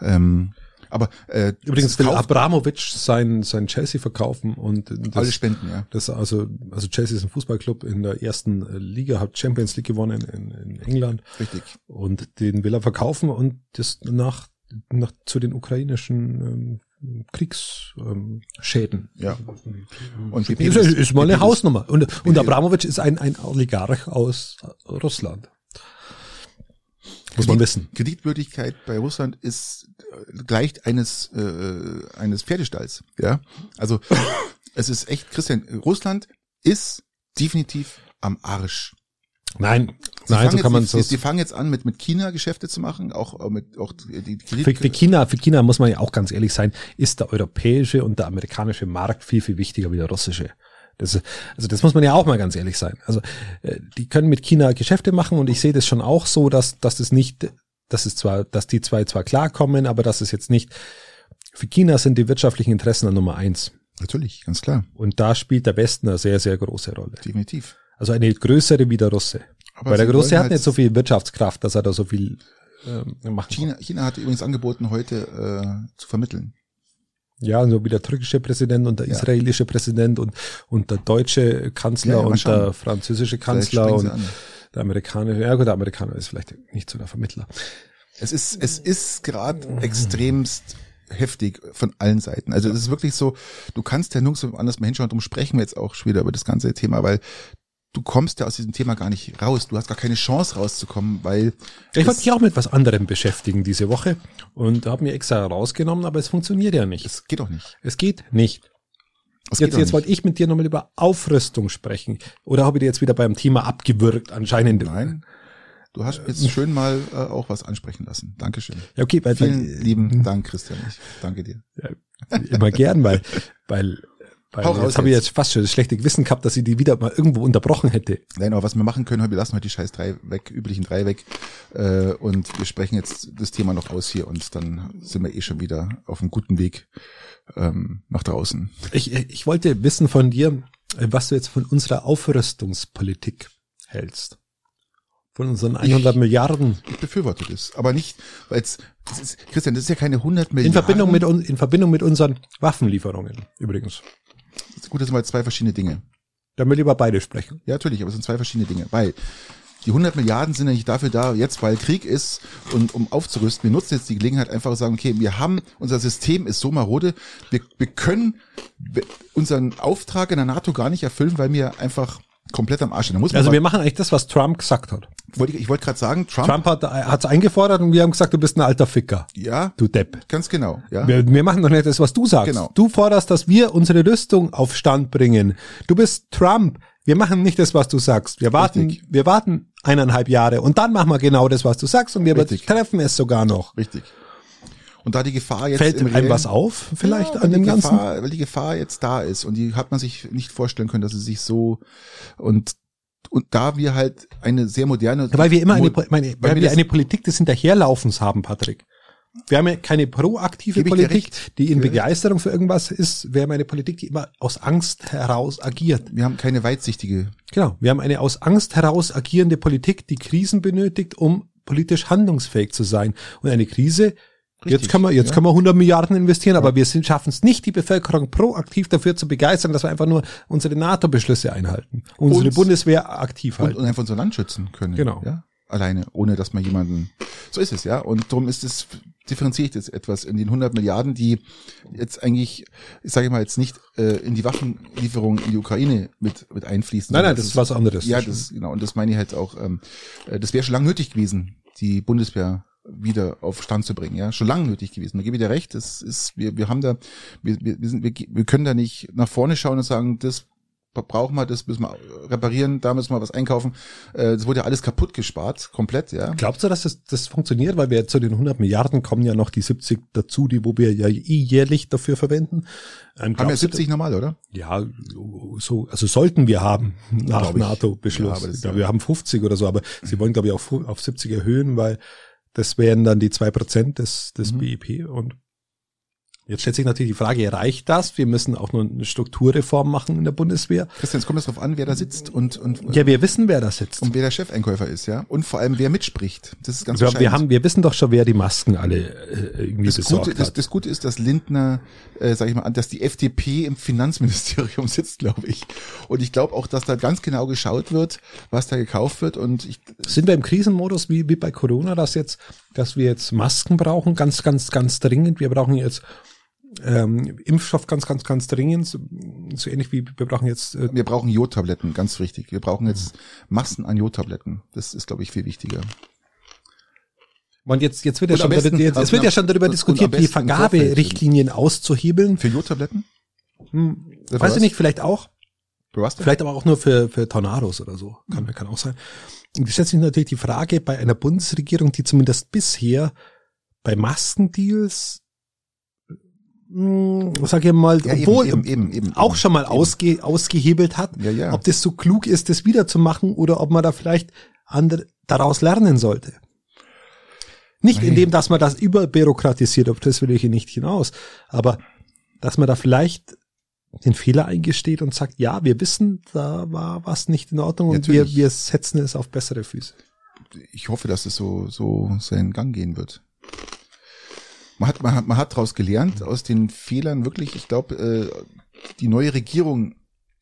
Ähm, aber äh, Übrigens will Abramovic sein, sein Chelsea verkaufen und das, alle Spenden, ja. das also, also Chelsea ist ein Fußballclub in der ersten Liga, hat Champions League gewonnen in, in England Richtig. und den will er verkaufen und das nach, nach zu den ukrainischen ähm, Kriegsschäden. Ähm, Schäden. Ja. Und Und ist, ist, mal eine Hausnummer. Und, und Abramovic ist ein, ein Oligarch aus Russland. Muss man wissen. Kreditwürdigkeit bei Russland ist äh, gleicht eines äh, eines Pferdestalls. Ja, also es ist echt, Christian, Russland ist definitiv am Arsch. Nein, Sie nein, so kann man so. die fangen jetzt an mit mit China Geschäfte zu machen, auch auch mit auch die Kredit Für, für China, für China muss man ja auch ganz ehrlich sein, ist der europäische und der amerikanische Markt viel, viel wichtiger wie der russische. Das, also das muss man ja auch mal ganz ehrlich sein. Also äh, die können mit China Geschäfte machen und ich sehe das schon auch so, dass, dass das nicht, dass es zwar, dass die zwei zwar klarkommen, aber dass es jetzt nicht, für China sind die wirtschaftlichen Interessen an Nummer eins. natürlich, ganz klar, Und da spielt der Westen eine sehr, sehr große Rolle. definitiv. Also eine größere wie der Russe. Aber Weil der Russe hat halt- nicht so viel Wirtschaftskraft, dass er da so viel ähm, kann. China, China hat übrigens angeboten, heute äh, zu vermitteln. Ja, so wie der türkische Präsident und der Ja. israelische Präsident und, und der deutsche Kanzler Ja, ja, und der französische Kanzler und an. der amerikanische. Ja gut, der Amerikaner ist vielleicht nicht so der Vermittler. Es ist, es ist gerade extremst heftig von allen Seiten. Also es ist wirklich so, du kannst ja nirgends anders mal hinschauen, darum sprechen wir jetzt auch schon wieder über das ganze Thema, weil du kommst ja aus diesem Thema gar nicht raus. Du hast gar keine Chance rauszukommen, weil Ich wollte mich auch mit was anderem beschäftigen diese Woche und habe mir extra rausgenommen, aber es funktioniert ja nicht. es geht doch nicht. Es geht nicht. Es Jetzt, jetzt wollte ich mit dir nochmal über Aufrüstung sprechen. Oder habe ich dir jetzt wieder beim Thema abgewürgt anscheinend? Nein. Du hast jetzt schön mal äh, auch was ansprechen lassen. Dankeschön. Ja, okay, weil, Vielen weil, lieben Dank, Christian. Ich danke dir. immer gern, weil, weil, weil Hau jetzt habe ich jetzt. fast schon das schlechte Gewissen gehabt, dass ich die wieder mal irgendwo unterbrochen hätte. Nein, aber was wir machen können, wir lassen heute die scheiß drei weg, üblichen drei weg. Äh, und wir sprechen jetzt das Thema noch aus hier und dann sind wir eh schon wieder auf einem guten Weg ähm, nach draußen. Ich, ich wollte wissen von dir, was du jetzt von unserer Aufrüstungspolitik hältst. Von unseren 100 Milliarden. Ich befürworte das, aber nicht, weil es, Christian, das ist ja keine 100 In Milliarden. Verbindung mit, in Verbindung mit unseren Waffenlieferungen, übrigens. Gut, das sind mal zwei verschiedene Dinge. Da will ich über beide sprechen. Ja, natürlich, aber es sind zwei verschiedene Dinge, weil die 100 Milliarden sind ja nicht dafür da, jetzt weil Krieg ist und um aufzurüsten. Wir nutzen jetzt die Gelegenheit einfach zu sagen, okay, wir haben, unser System ist so marode, wir, wir können unseren Auftrag in der NATO gar nicht erfüllen, weil wir einfach komplett am Arsch. Da muss man Also wir machen eigentlich das, was Trump gesagt hat. wollte ich, ich wollte gerade sagen, Trump, Trump hat hat's eingefordert und wir haben gesagt, du bist ein alter Ficker. ja, Du Depp. ganz genau, ja. Wir, wir machen doch nicht das, was du sagst. Genau. Du forderst, dass wir unsere Rüstung auf Stand bringen. Du bist Trump. Wir machen nicht das, was du sagst. Wir warten, Richtig. wir warten eineinhalb Jahre und dann machen wir genau das, was du sagst und wir Richtig. treffen es sogar noch. Richtig. Und da die Gefahr jetzt Fällt im einem was auf, vielleicht ja, an dem Ganzen? Gefahr, weil die Gefahr jetzt da ist und die hat man sich nicht vorstellen können, dass sie sich so und und da wir halt eine sehr moderne, Weil wir immer eine, meine, weil weil wir eine Politik des Hinterherlaufens haben, Patrick. Wir haben ja keine proaktive Politik, die in Begeisterung für irgendwas ist. Wir haben eine Politik, die immer aus Angst heraus agiert. wir haben keine weitsichtige. Genau. Wir haben eine aus Angst heraus agierende Politik, die Krisen benötigt, um politisch handlungsfähig zu sein. Und eine Krise, jetzt kann man, jetzt ja. kann man 100 Milliarden investieren, aber wir schaffen es nicht, die Bevölkerung proaktiv dafür zu begeistern, dass wir einfach nur unsere NATO-Beschlüsse einhalten. Unsere Und- Bundeswehr aktiv Und, halten. und einfach unser Land schützen können. Genau. Ja? Alleine, ohne dass man jemanden. So ist es, ja. Und darum ist es, differenziere ich das etwas in den 100 Milliarden, die jetzt eigentlich, ich sage mal jetzt nicht äh, in die Waffenlieferung in die Ukraine mit, mit einfließen. nein, nein, sondern das ist was anderes. Ja, das, genau. Und das meine ich halt auch, ähm, äh, das wäre schon lange nötig gewesen, die Bundeswehr wieder auf Stand zu bringen, ja, schon lange nötig gewesen. Da gebe ich dir recht, das ist, wir, wir haben da, wir, wir, sind, wir, wir können da nicht nach vorne schauen und sagen, das brauchen wir, das müssen wir reparieren, da müssen wir was einkaufen. Äh, Es wurde ja alles kaputt gespart, komplett, ja. Glaubst du, dass das, das funktioniert? Weil wir zu den 100 Milliarden kommen ja noch die 70 dazu, die wo wir ja jährlich dafür verwenden. Ähm, Haben wir glaubst du, 70 normal, oder? Ja, so, also sollten wir haben nach NATO-Beschluss. das ja, ja- wir haben 50 oder so, aber sie wollen, glaube ich, auf, auf 70 erhöhen, weil das wären dann die zwei Prozent des, des Mhm. BIP. Und jetzt stellt sich natürlich die Frage, reicht das? Wir müssen auch noch eine Strukturreform machen in der Bundeswehr. Christian, es kommt jetzt drauf an, wer da sitzt und, und, Ja, wir wissen, wer da sitzt. und wer der Chefeinkäufer ist, ja. Und vor allem, wer mitspricht. Das ist ganz Wir, wir haben, wir wissen doch schon, wer die Masken alle äh, irgendwie das besorgt Gute, das, hat. das Gute ist, dass Lindner, äh, sag ich mal, dass die FDP im Finanzministerium sitzt, glaube ich. Und ich glaube auch, dass da ganz genau geschaut wird, was da gekauft wird. Und ich, Sind wir im Krisenmodus wie, wie bei Corona, dass jetzt, dass wir jetzt Masken brauchen, ganz, ganz, ganz dringend. Wir brauchen jetzt ähm, Impfstoff ganz, ganz, ganz dringend. So, so ähnlich wie wir brauchen jetzt äh, wir brauchen Jodtabletten, ganz wichtig. Wir brauchen jetzt Massen an Jodtabletten. Das ist, glaube ich, viel wichtiger. und jetzt, jetzt wird ja schon, besten- jetzt, es wird ja schon darüber diskutiert, die. Vergaberichtlinien auszuhebeln. Für Jodtabletten? Hm, weiß ich nicht, vielleicht auch. Für was denn? Vielleicht aber auch nur für, für Tornados oder so. Kann, kann auch sein. Stellt sich natürlich die Frage bei einer Bundesregierung, die zumindest bisher bei Maskendeals, mh, sag ich mal, Ja, eben, obwohl eben, eben, eben, auch schon mal ausge, ausgehebelt hat, Ja, ja. ob das so klug ist, das wieder zu machen oder ob man da vielleicht andere, daraus lernen sollte. Nicht Nein. indem, dass man das überbürokratisiert, auf das will ich hier nicht hinaus, aber dass man da vielleicht den Fehler eingesteht und sagt, ja, wir wissen, da war was nicht in Ordnung und wir, wir setzen es auf bessere Füße. ich hoffe, dass es so, so seinen Gang gehen wird. Man hat, man hat, man hat daraus gelernt, aus den Fehlern wirklich, ich glaube, äh, die neue Regierung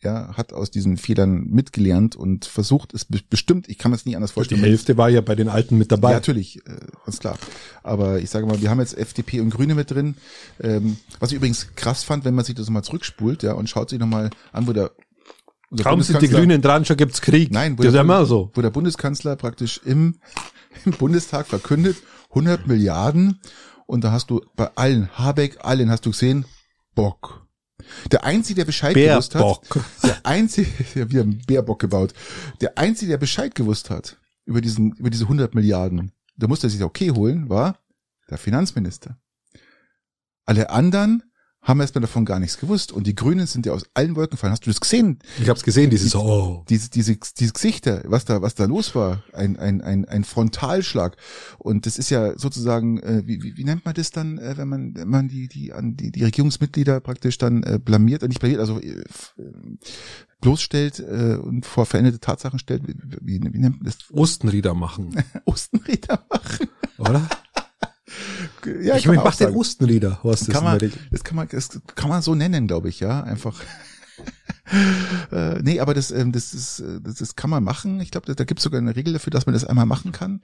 ja, hat aus diesen Fehlern mitgelernt und versucht es be- bestimmt, ich kann mir das nie anders Die vorstellen. Hälfte war ja bei den Alten mit dabei. Ja, natürlich, äh, ganz klar. Aber ich sage mal, wir haben jetzt FDP und Grüne mit drin. Ähm, was ich übrigens krass fand, wenn man sich das mal zurückspult, ja, und schaut sich nochmal an, wo der Kaum sind die Grünen dran, schon gibt's Krieg. Nein, wo das ist der, ja immer so. wo der Bundeskanzler praktisch im, im Bundestag verkündet, 100 Milliarden und da hast du bei allen, Habeck, allen hast du gesehen, Bock. Der Einzige, der Bescheid gewusst hat, Bärbock. der Einzige, ja, wir haben Bärbock gebaut, der Einzige, der Bescheid gewusst hat über diesen, über diese 100 Milliarden, da musste er sich okay holen, war der Finanzminister. Alle anderen haben erstmal davon gar nichts gewusst und die Grünen sind ja aus allen Wolken gefallen. Hast du das gesehen? Ich hab's gesehen, dieses Oh. diese, diese, diese Gesichter, was da, was da los war, ein, ein, ein, ein Frontalschlag. Und das ist ja sozusagen, äh, wie, wie, wie nennt man das dann, äh, wenn man, wenn man die, die, an die, die Regierungsmitglieder praktisch dann äh, blamiert, äh, nicht blamiert, also äh, äh, bloßstellt äh, und vor veränderte Tatsachen stellt, wie, wie, wie nennt man das? Ostenrieder machen, Ostenrieder machen. oder? Ja, ich meine, mach den. Ostenrieder. Was kann man, das kann man, das kann man so nennen, glaube ich, ja, einfach. äh, nee, aber das, ähm, das ist, äh, das, das kann man machen. Ich glaube, da, da gibt es sogar eine Regel dafür, dass man das einmal machen kann,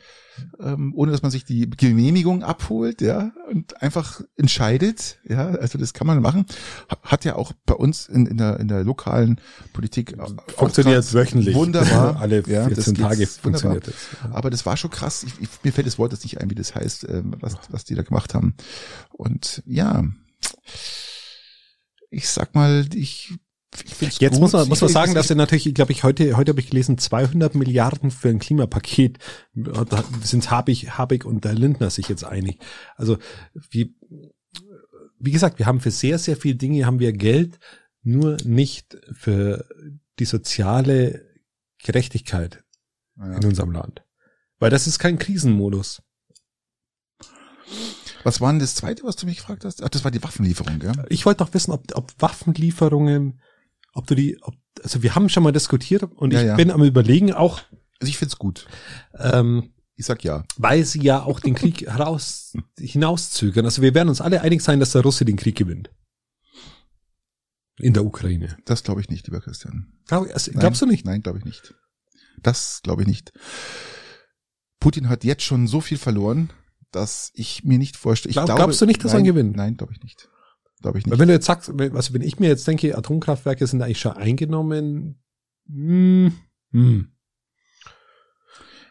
ähm, ohne dass man sich die Genehmigung abholt, ja, und einfach entscheidet, ja. Also das kann man machen. Ha- Hat ja auch bei uns in, in der in der lokalen Politik auch Funktioniert grad wöchentlich. Wunderbar. Alle Ja, 14 das geht Tage funktioniert das. Aber das war schon krass. Ich, ich, mir fällt das Wort jetzt nicht ein, wie das heißt, ähm, was, was die da gemacht haben. Und ja, ich sag mal, ich, Jetzt gut. muss man, muss man sagen, dass er natürlich, glaube ich, heute, heute habe ich gelesen, 200 Milliarden für ein Klimapaket. Da sind Habig, Habig und der Lindner sich jetzt einig. Also, wie, wie gesagt, wir haben für sehr, sehr viele Dinge haben wir Geld, nur nicht für die soziale Gerechtigkeit Ja. in unserem Land. Weil das ist kein Krisenmodus. Was war denn das zweite, was du mich gefragt hast? Ach, das war die Waffenlieferung, gell? Ich wollte noch wissen, ob, ob Waffenlieferungen, ob du die, ob, also wir haben schon mal diskutiert und Ja, ich ja. bin am überlegen auch, Also ich find's gut. ähm, Ich sag ja. weil sie ja auch den Krieg heraus, hinauszögern. Also wir werden uns alle einig sein, dass der Russe den Krieg gewinnt. In der Ukraine. Das glaube ich nicht, lieber Christian. Glaub, also, Nein, glaubst du nicht? Nein, glaube ich nicht. Das glaube ich nicht. Putin hat jetzt schon so viel verloren, dass ich mir nicht vorstelle. Ich Glaub- glaube, glaubst du nicht, dass er gewinnt? Nein, glaube ich nicht. Glaube ich Weil nicht. wenn du jetzt sagst, also wenn ich mir jetzt denke, Atomkraftwerke sind eigentlich schon eingenommen, hm, hm.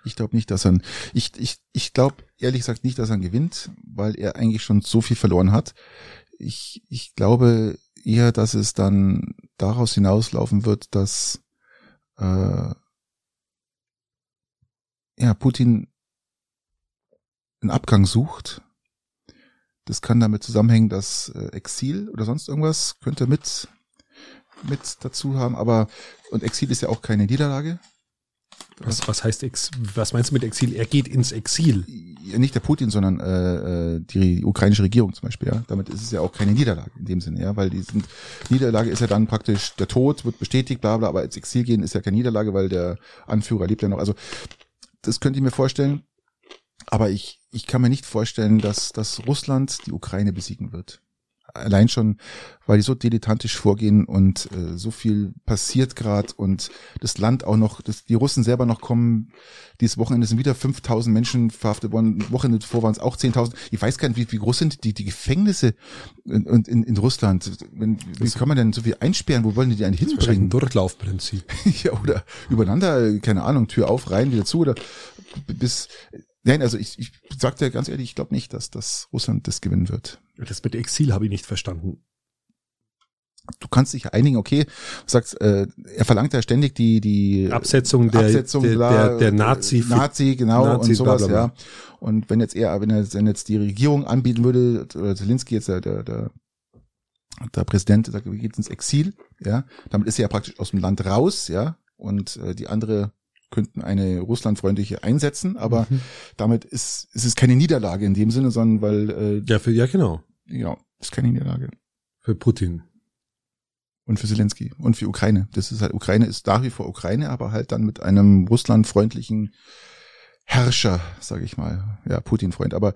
Ich glaube nicht, dass er, ich, ich, ich glaube ehrlich gesagt nicht, dass er gewinnt, weil er eigentlich schon so viel verloren hat. Ich, ich glaube eher, dass es dann daraus hinauslaufen wird, dass äh, ja, Putin einen Abgang sucht. Das kann damit zusammenhängen, dass äh, Exil oder sonst irgendwas könnte mit mit dazu haben, aber und Exil ist ja auch keine Niederlage. Was, was heißt Ex, was meinst du mit Exil? Er geht ins Exil. Ja, nicht der Putin, sondern äh, äh, die ukrainische Regierung zum Beispiel, ja. Damit ist es ja auch keine Niederlage in dem Sinne, ja, weil die sind Niederlage ist ja dann praktisch der Tod wird bestätigt, bla bla, aber ins Exil gehen ist ja keine Niederlage, weil der Anführer lebt ja noch. Also das könnte ich mir vorstellen. Aber ich, ich kann mir nicht vorstellen, dass, dass Russland die Ukraine besiegen wird allein schon, weil die so dilettantisch vorgehen und äh, so viel passiert gerade und das Land auch noch, das, die Russen selber noch kommen, dieses Wochenende sind wieder 5000 Menschen verhaftet worden, Wochenende vor waren es auch 10.000. Ich weiß gar nicht, wie, wie groß sind die, die Gefängnisse in, in, in Russland. Wenn, wie kann man denn so viel einsperren? Wo wollen die die eigentlich hinbringen? Ein Durchlaufprinzip. ja, oder übereinander, keine Ahnung, Tür auf, rein, wieder zu oder bis Nein, also ich, ich sag dir ganz ehrlich, ich glaube nicht, dass, dass Russland das gewinnen wird. Das mit Exil habe ich nicht verstanden. Du kannst dich einigen, okay, du sagst, äh, er verlangt ja ständig die die Absetzung der Absetzung, der, bla, der, der Nazi Nazi genau Nazi, und sowas, bla, bla, ja. Und wenn jetzt er, wenn er wenn jetzt die Regierung anbieten würde, oder Zelensky jetzt der der, der der Präsident sagt, wir gehen ins Exil, ja, damit ist er ja praktisch aus dem Land raus, ja, und äh, die andere könnten eine russlandfreundliche einsetzen, aber mhm. damit ist, ist es keine Niederlage in dem Sinne, sondern weil äh, ja für ja genau ja ist keine Niederlage für Putin und für Zelensky und für Ukraine. Das ist halt Ukraine ist nach wie vor Ukraine, aber halt dann mit einem russlandfreundlichen Herrscher, sage ich mal, ja Putin-Freund. Aber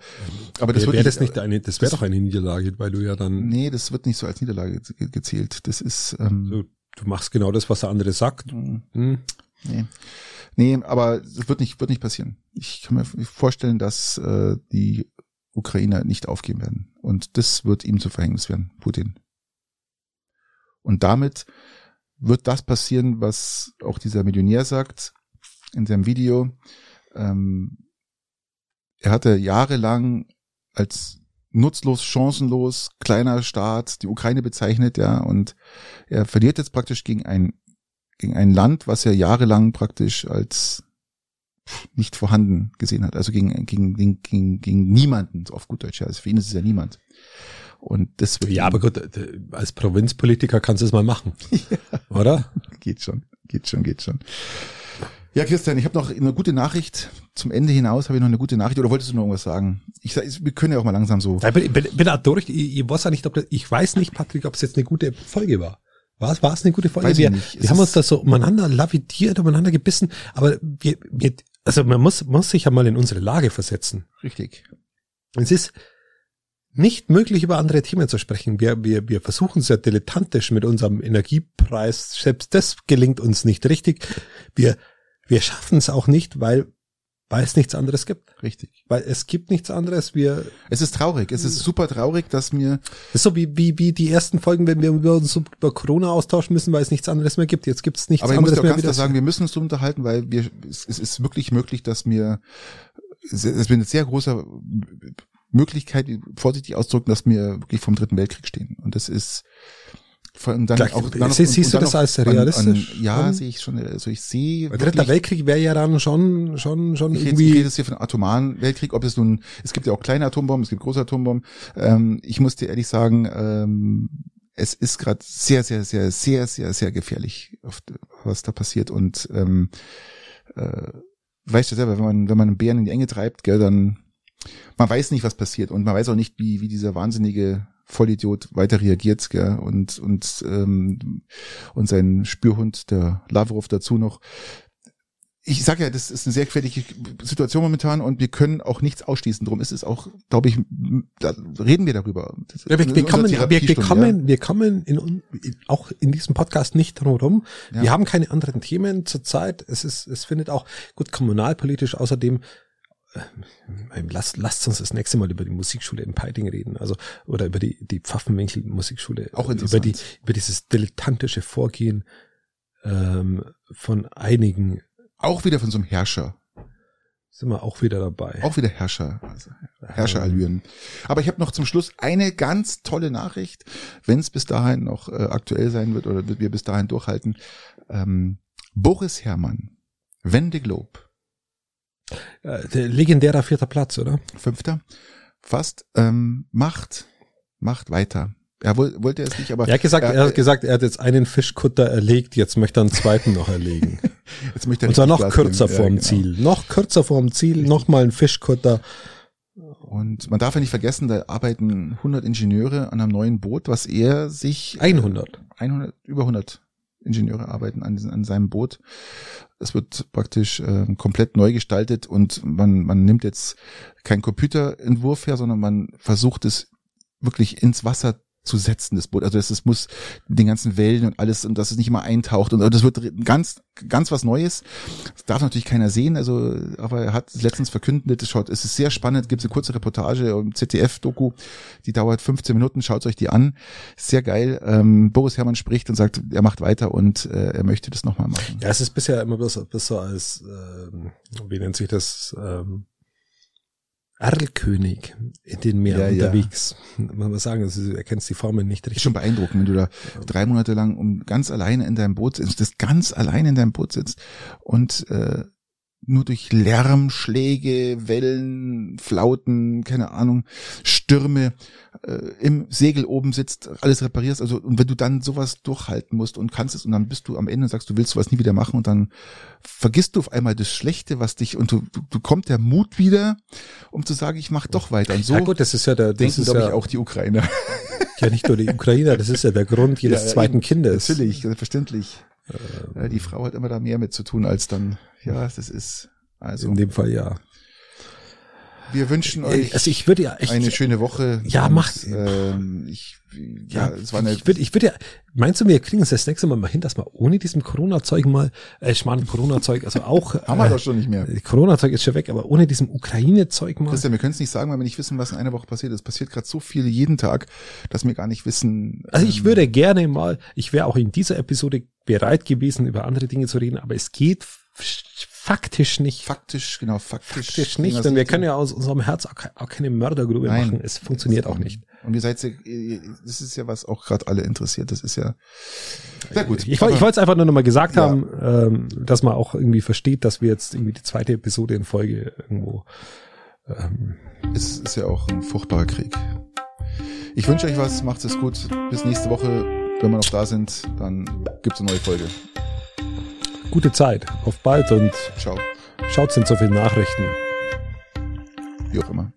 aber das wäre wird wär das nicht eine, das wäre doch eine Niederlage, weil du ja dann nee, das wird nicht so als Niederlage gezählt. Das ist ähm, so, du machst genau das, was der andere sagt. Mhm. Hm. Nee. Nee, aber es wird nicht, wird nicht passieren. Ich kann mir vorstellen, dass äh, die Ukrainer nicht aufgeben werden. Und das wird ihm zu Verhängnis werden, Putin. Und damit wird das passieren, was auch dieser Millionär sagt in seinem Video. Ähm, er hatte jahrelang als nutzlos, chancenlos, kleiner Staat die Ukraine bezeichnet, ja, und er verliert jetzt praktisch gegen ein gegen ein Land, was er jahrelang praktisch als nicht vorhanden gesehen hat. Also gegen, gegen, gegen, gegen, gegen niemanden, auf gut Deutsch. Also für ihn ist es ja niemand. Und wird Ja, aber gut, als Provinzpolitiker kannst du es mal machen. ja. Oder? Geht schon, geht schon, geht schon. Ja, Christian, ich habe noch eine gute Nachricht. Zum Ende hinaus habe ich noch eine gute Nachricht. Oder wolltest du noch irgendwas sagen? Ich, wir können ja auch mal langsam so. Ich bin, bin, bin auch durch. Ich, ich weiß ja nicht, ob das, ich weiß nicht, Patrick, ob es jetzt eine gute Folge war. War es, war es eine gute Folge? Weiß wir, wir haben uns da so umeinander lavidiert, umeinander gebissen, aber wir, wir, also man muss, muss sich ja mal in unsere Lage versetzen. Richtig. Es ist nicht möglich, über andere Themen zu sprechen. Wir, wir, wir versuchen sehr dilettantisch mit unserem Energiepreis. Selbst das gelingt uns nicht richtig. Wir, wir schaffen es auch nicht, weil weil es nichts anderes gibt. Richtig. Weil es gibt nichts anderes. Wir. Es ist traurig. Es ist super traurig, dass mir. Es ist so wie, wie, wie die ersten Folgen, wenn wir über uns über Corona austauschen müssen, weil es nichts anderes mehr gibt. Jetzt gibt es nichts Aber ich anderes muss auch mehr. ganz klar das- sagen, wir müssen uns so unterhalten, weil wir, es, es ist wirklich möglich, dass mir, es ist eine sehr große Möglichkeit, vorsichtig auszudrücken, dass wir wirklich vom Dritten Weltkrieg stehen. Und das ist, dann Gleich- auch, dann siehst- siehst du das noch als an- realistisch? An, ja, Hm? sehe ich schon. Also ich sehe Dritter Weltkrieg wäre ja dann schon, schon, schon Ich rede, ich irgendwie. rede jetzt hier von atomaren Weltkrieg, ob es nun, es gibt ja auch kleine Atombomben, es gibt große Atombomben. Ähm, ich muss dir ehrlich sagen, ähm, es ist gerade sehr, sehr, sehr, sehr, sehr, sehr gefährlich, was da passiert. Und ähm, äh, weißt du selber, wenn man, wenn man einen Bären in die Enge treibt, gell, dann man weiß nicht, was passiert und man weiß auch nicht, wie, wie dieser wahnsinnige Vollidiot weiter reagiert, gell, und, und, ähm, und sein Spürhund, der Lavrov dazu noch. Ich sage ja, das ist eine sehr gefährliche Situation momentan und wir können auch nichts ausschließen. Drum ist es auch, glaube ich, da reden wir darüber. Ja, wir, wir, kommen, wir, wir kommen, wir kommen in, auch in diesem Podcast nicht drum herum. Ja. Wir haben keine anderen Themen zurzeit. Es ist, es findet auch gut kommunalpolitisch außerdem. Äh, Lasst, lasst uns das nächste Mal über die Musikschule in Peiting reden, also oder über die die Pfaffenwinkel Musikschule, Auch über die über dieses dilettantische Vorgehen ähm, von einigen Auch wieder von so einem Herrscher. sind wir auch wieder dabei. Auch wieder Herrscher, also Herrscherallüren. Aber ich habe noch zum Schluss eine ganz tolle Nachricht, wenn es bis dahin noch äh, aktuell sein wird oder wir bis dahin durchhalten. Ähm, Boris Herrmann, Wende Globe. Äh, der legendärer vierter Platz, oder? Fünfter. Fast. Ähm, macht, macht weiter. Er wollte es nicht, aber. Er hat gesagt, er, er, hat gesagt, er hat jetzt einen Fischkutter erlegt, jetzt möchte er einen zweiten noch erlegen. jetzt möchte er Und zwar noch kürzer vorm ja, genau. Ziel. Noch kürzer vorm Ziel, noch mal ein Fischkutter. Und man darf ja nicht vergessen, da arbeiten 100 Ingenieure an einem neuen Boot, was er sich 100 100 über 100 Ingenieure arbeiten an, an seinem Boot. Es wird praktisch äh, komplett neu gestaltet und man man nimmt jetzt keinen Computerentwurf her, sondern man versucht es wirklich ins Wasser zu setzen, das Boot. Also das, das muss den ganzen Wellen und alles und dass es nicht immer eintaucht und das wird ganz, ganz was Neues. Das darf natürlich keiner sehen, also, aber er hat es letztens verkündet, es schaut, es ist sehr spannend, gibt es eine kurze Reportage im ZDF-Doku, die dauert 15 Minuten, schaut euch die an. Sehr geil. Ähm, Boris Herrmann spricht und sagt, er macht weiter und äh, er möchte das nochmal machen. Ja, es ist bisher immer besser, besser als, ähm, wie nennt sich das, ähm, Erlkönig in den Meeren ja, unterwegs. Ja. Man muss sagen, also, du erkennst die Formen nicht richtig. Ist schon beeindruckend, wenn du da drei Monate lang um ganz alleine in deinem Boot sitzt, das ganz alleine in deinem Boot sitzt und äh, nur durch Lärmschläge, Wellen, Flauten, keine Ahnung, Stürme äh, im Segel oben sitzt, alles reparierst. Also und wenn du dann sowas durchhalten musst und kannst es und dann bist du am Ende und sagst, du willst sowas nie wieder machen und dann vergisst du auf einmal das Schlechte, was dich und du, du, du kommt der Mut wieder, um zu sagen, ich mach doch weiter. Und so ja gut, das ist ja der, das denken, ist ja, ich, auch die Ukrainer. Ja, nicht nur die Ukrainer, das ist ja der Grund jedes ja, zweiten Kindes. Natürlich, selbstverständlich. Ähm, die Frau hat immer da mehr mit zu tun als dann, ja, das ist, also. In dem Fall ja. Wir wünschen euch also ich würde ja echt, eine schöne Woche. Ja, macht. Ähm, ich, ja, ja, es war eine. Ich würde, ich würde ja, meinst du, wir kriegen es das nächste Mal mal hin, dass wir ohne diesem Corona-Zeug mal, äh, ich meine Corona-Zeug, also auch. Haben wir äh, doch schon nicht mehr. Corona-Zeug ist schon weg, aber ohne diesem Ukraine-Zeug mal. Christian, wir können es nicht sagen, weil wir nicht wissen, was in einer Woche passiert. Es passiert gerade so viel jeden Tag, dass wir gar nicht wissen. Also ich ähm, würde gerne mal, ich wäre auch in dieser Episode bereit gewesen, über andere Dinge zu reden, aber es geht faktisch nicht. Faktisch, genau, faktisch. Faktisch nicht. Und wir können ja aus unserem Herz auch, auch keine Mördergrube Nein, machen. Es funktioniert auch nicht. Und ihr seid, das ist ja was auch gerade alle interessiert. Das ist ja, sehr gut. Ich, ich wollte es einfach nur nochmal gesagt ja. haben, ähm, dass man auch irgendwie versteht, dass wir jetzt irgendwie die zweite Episode in Folge irgendwo, ähm, es ist ja auch ein furchtbarer Krieg. Ich wünsche euch was, macht es gut. Bis nächste Woche. Wenn wir noch da sind, dann gibt's eine neue Folge gute Zeit. Auf bald und Ciao. schaut sind so viele Nachrichten. Wie auch immer.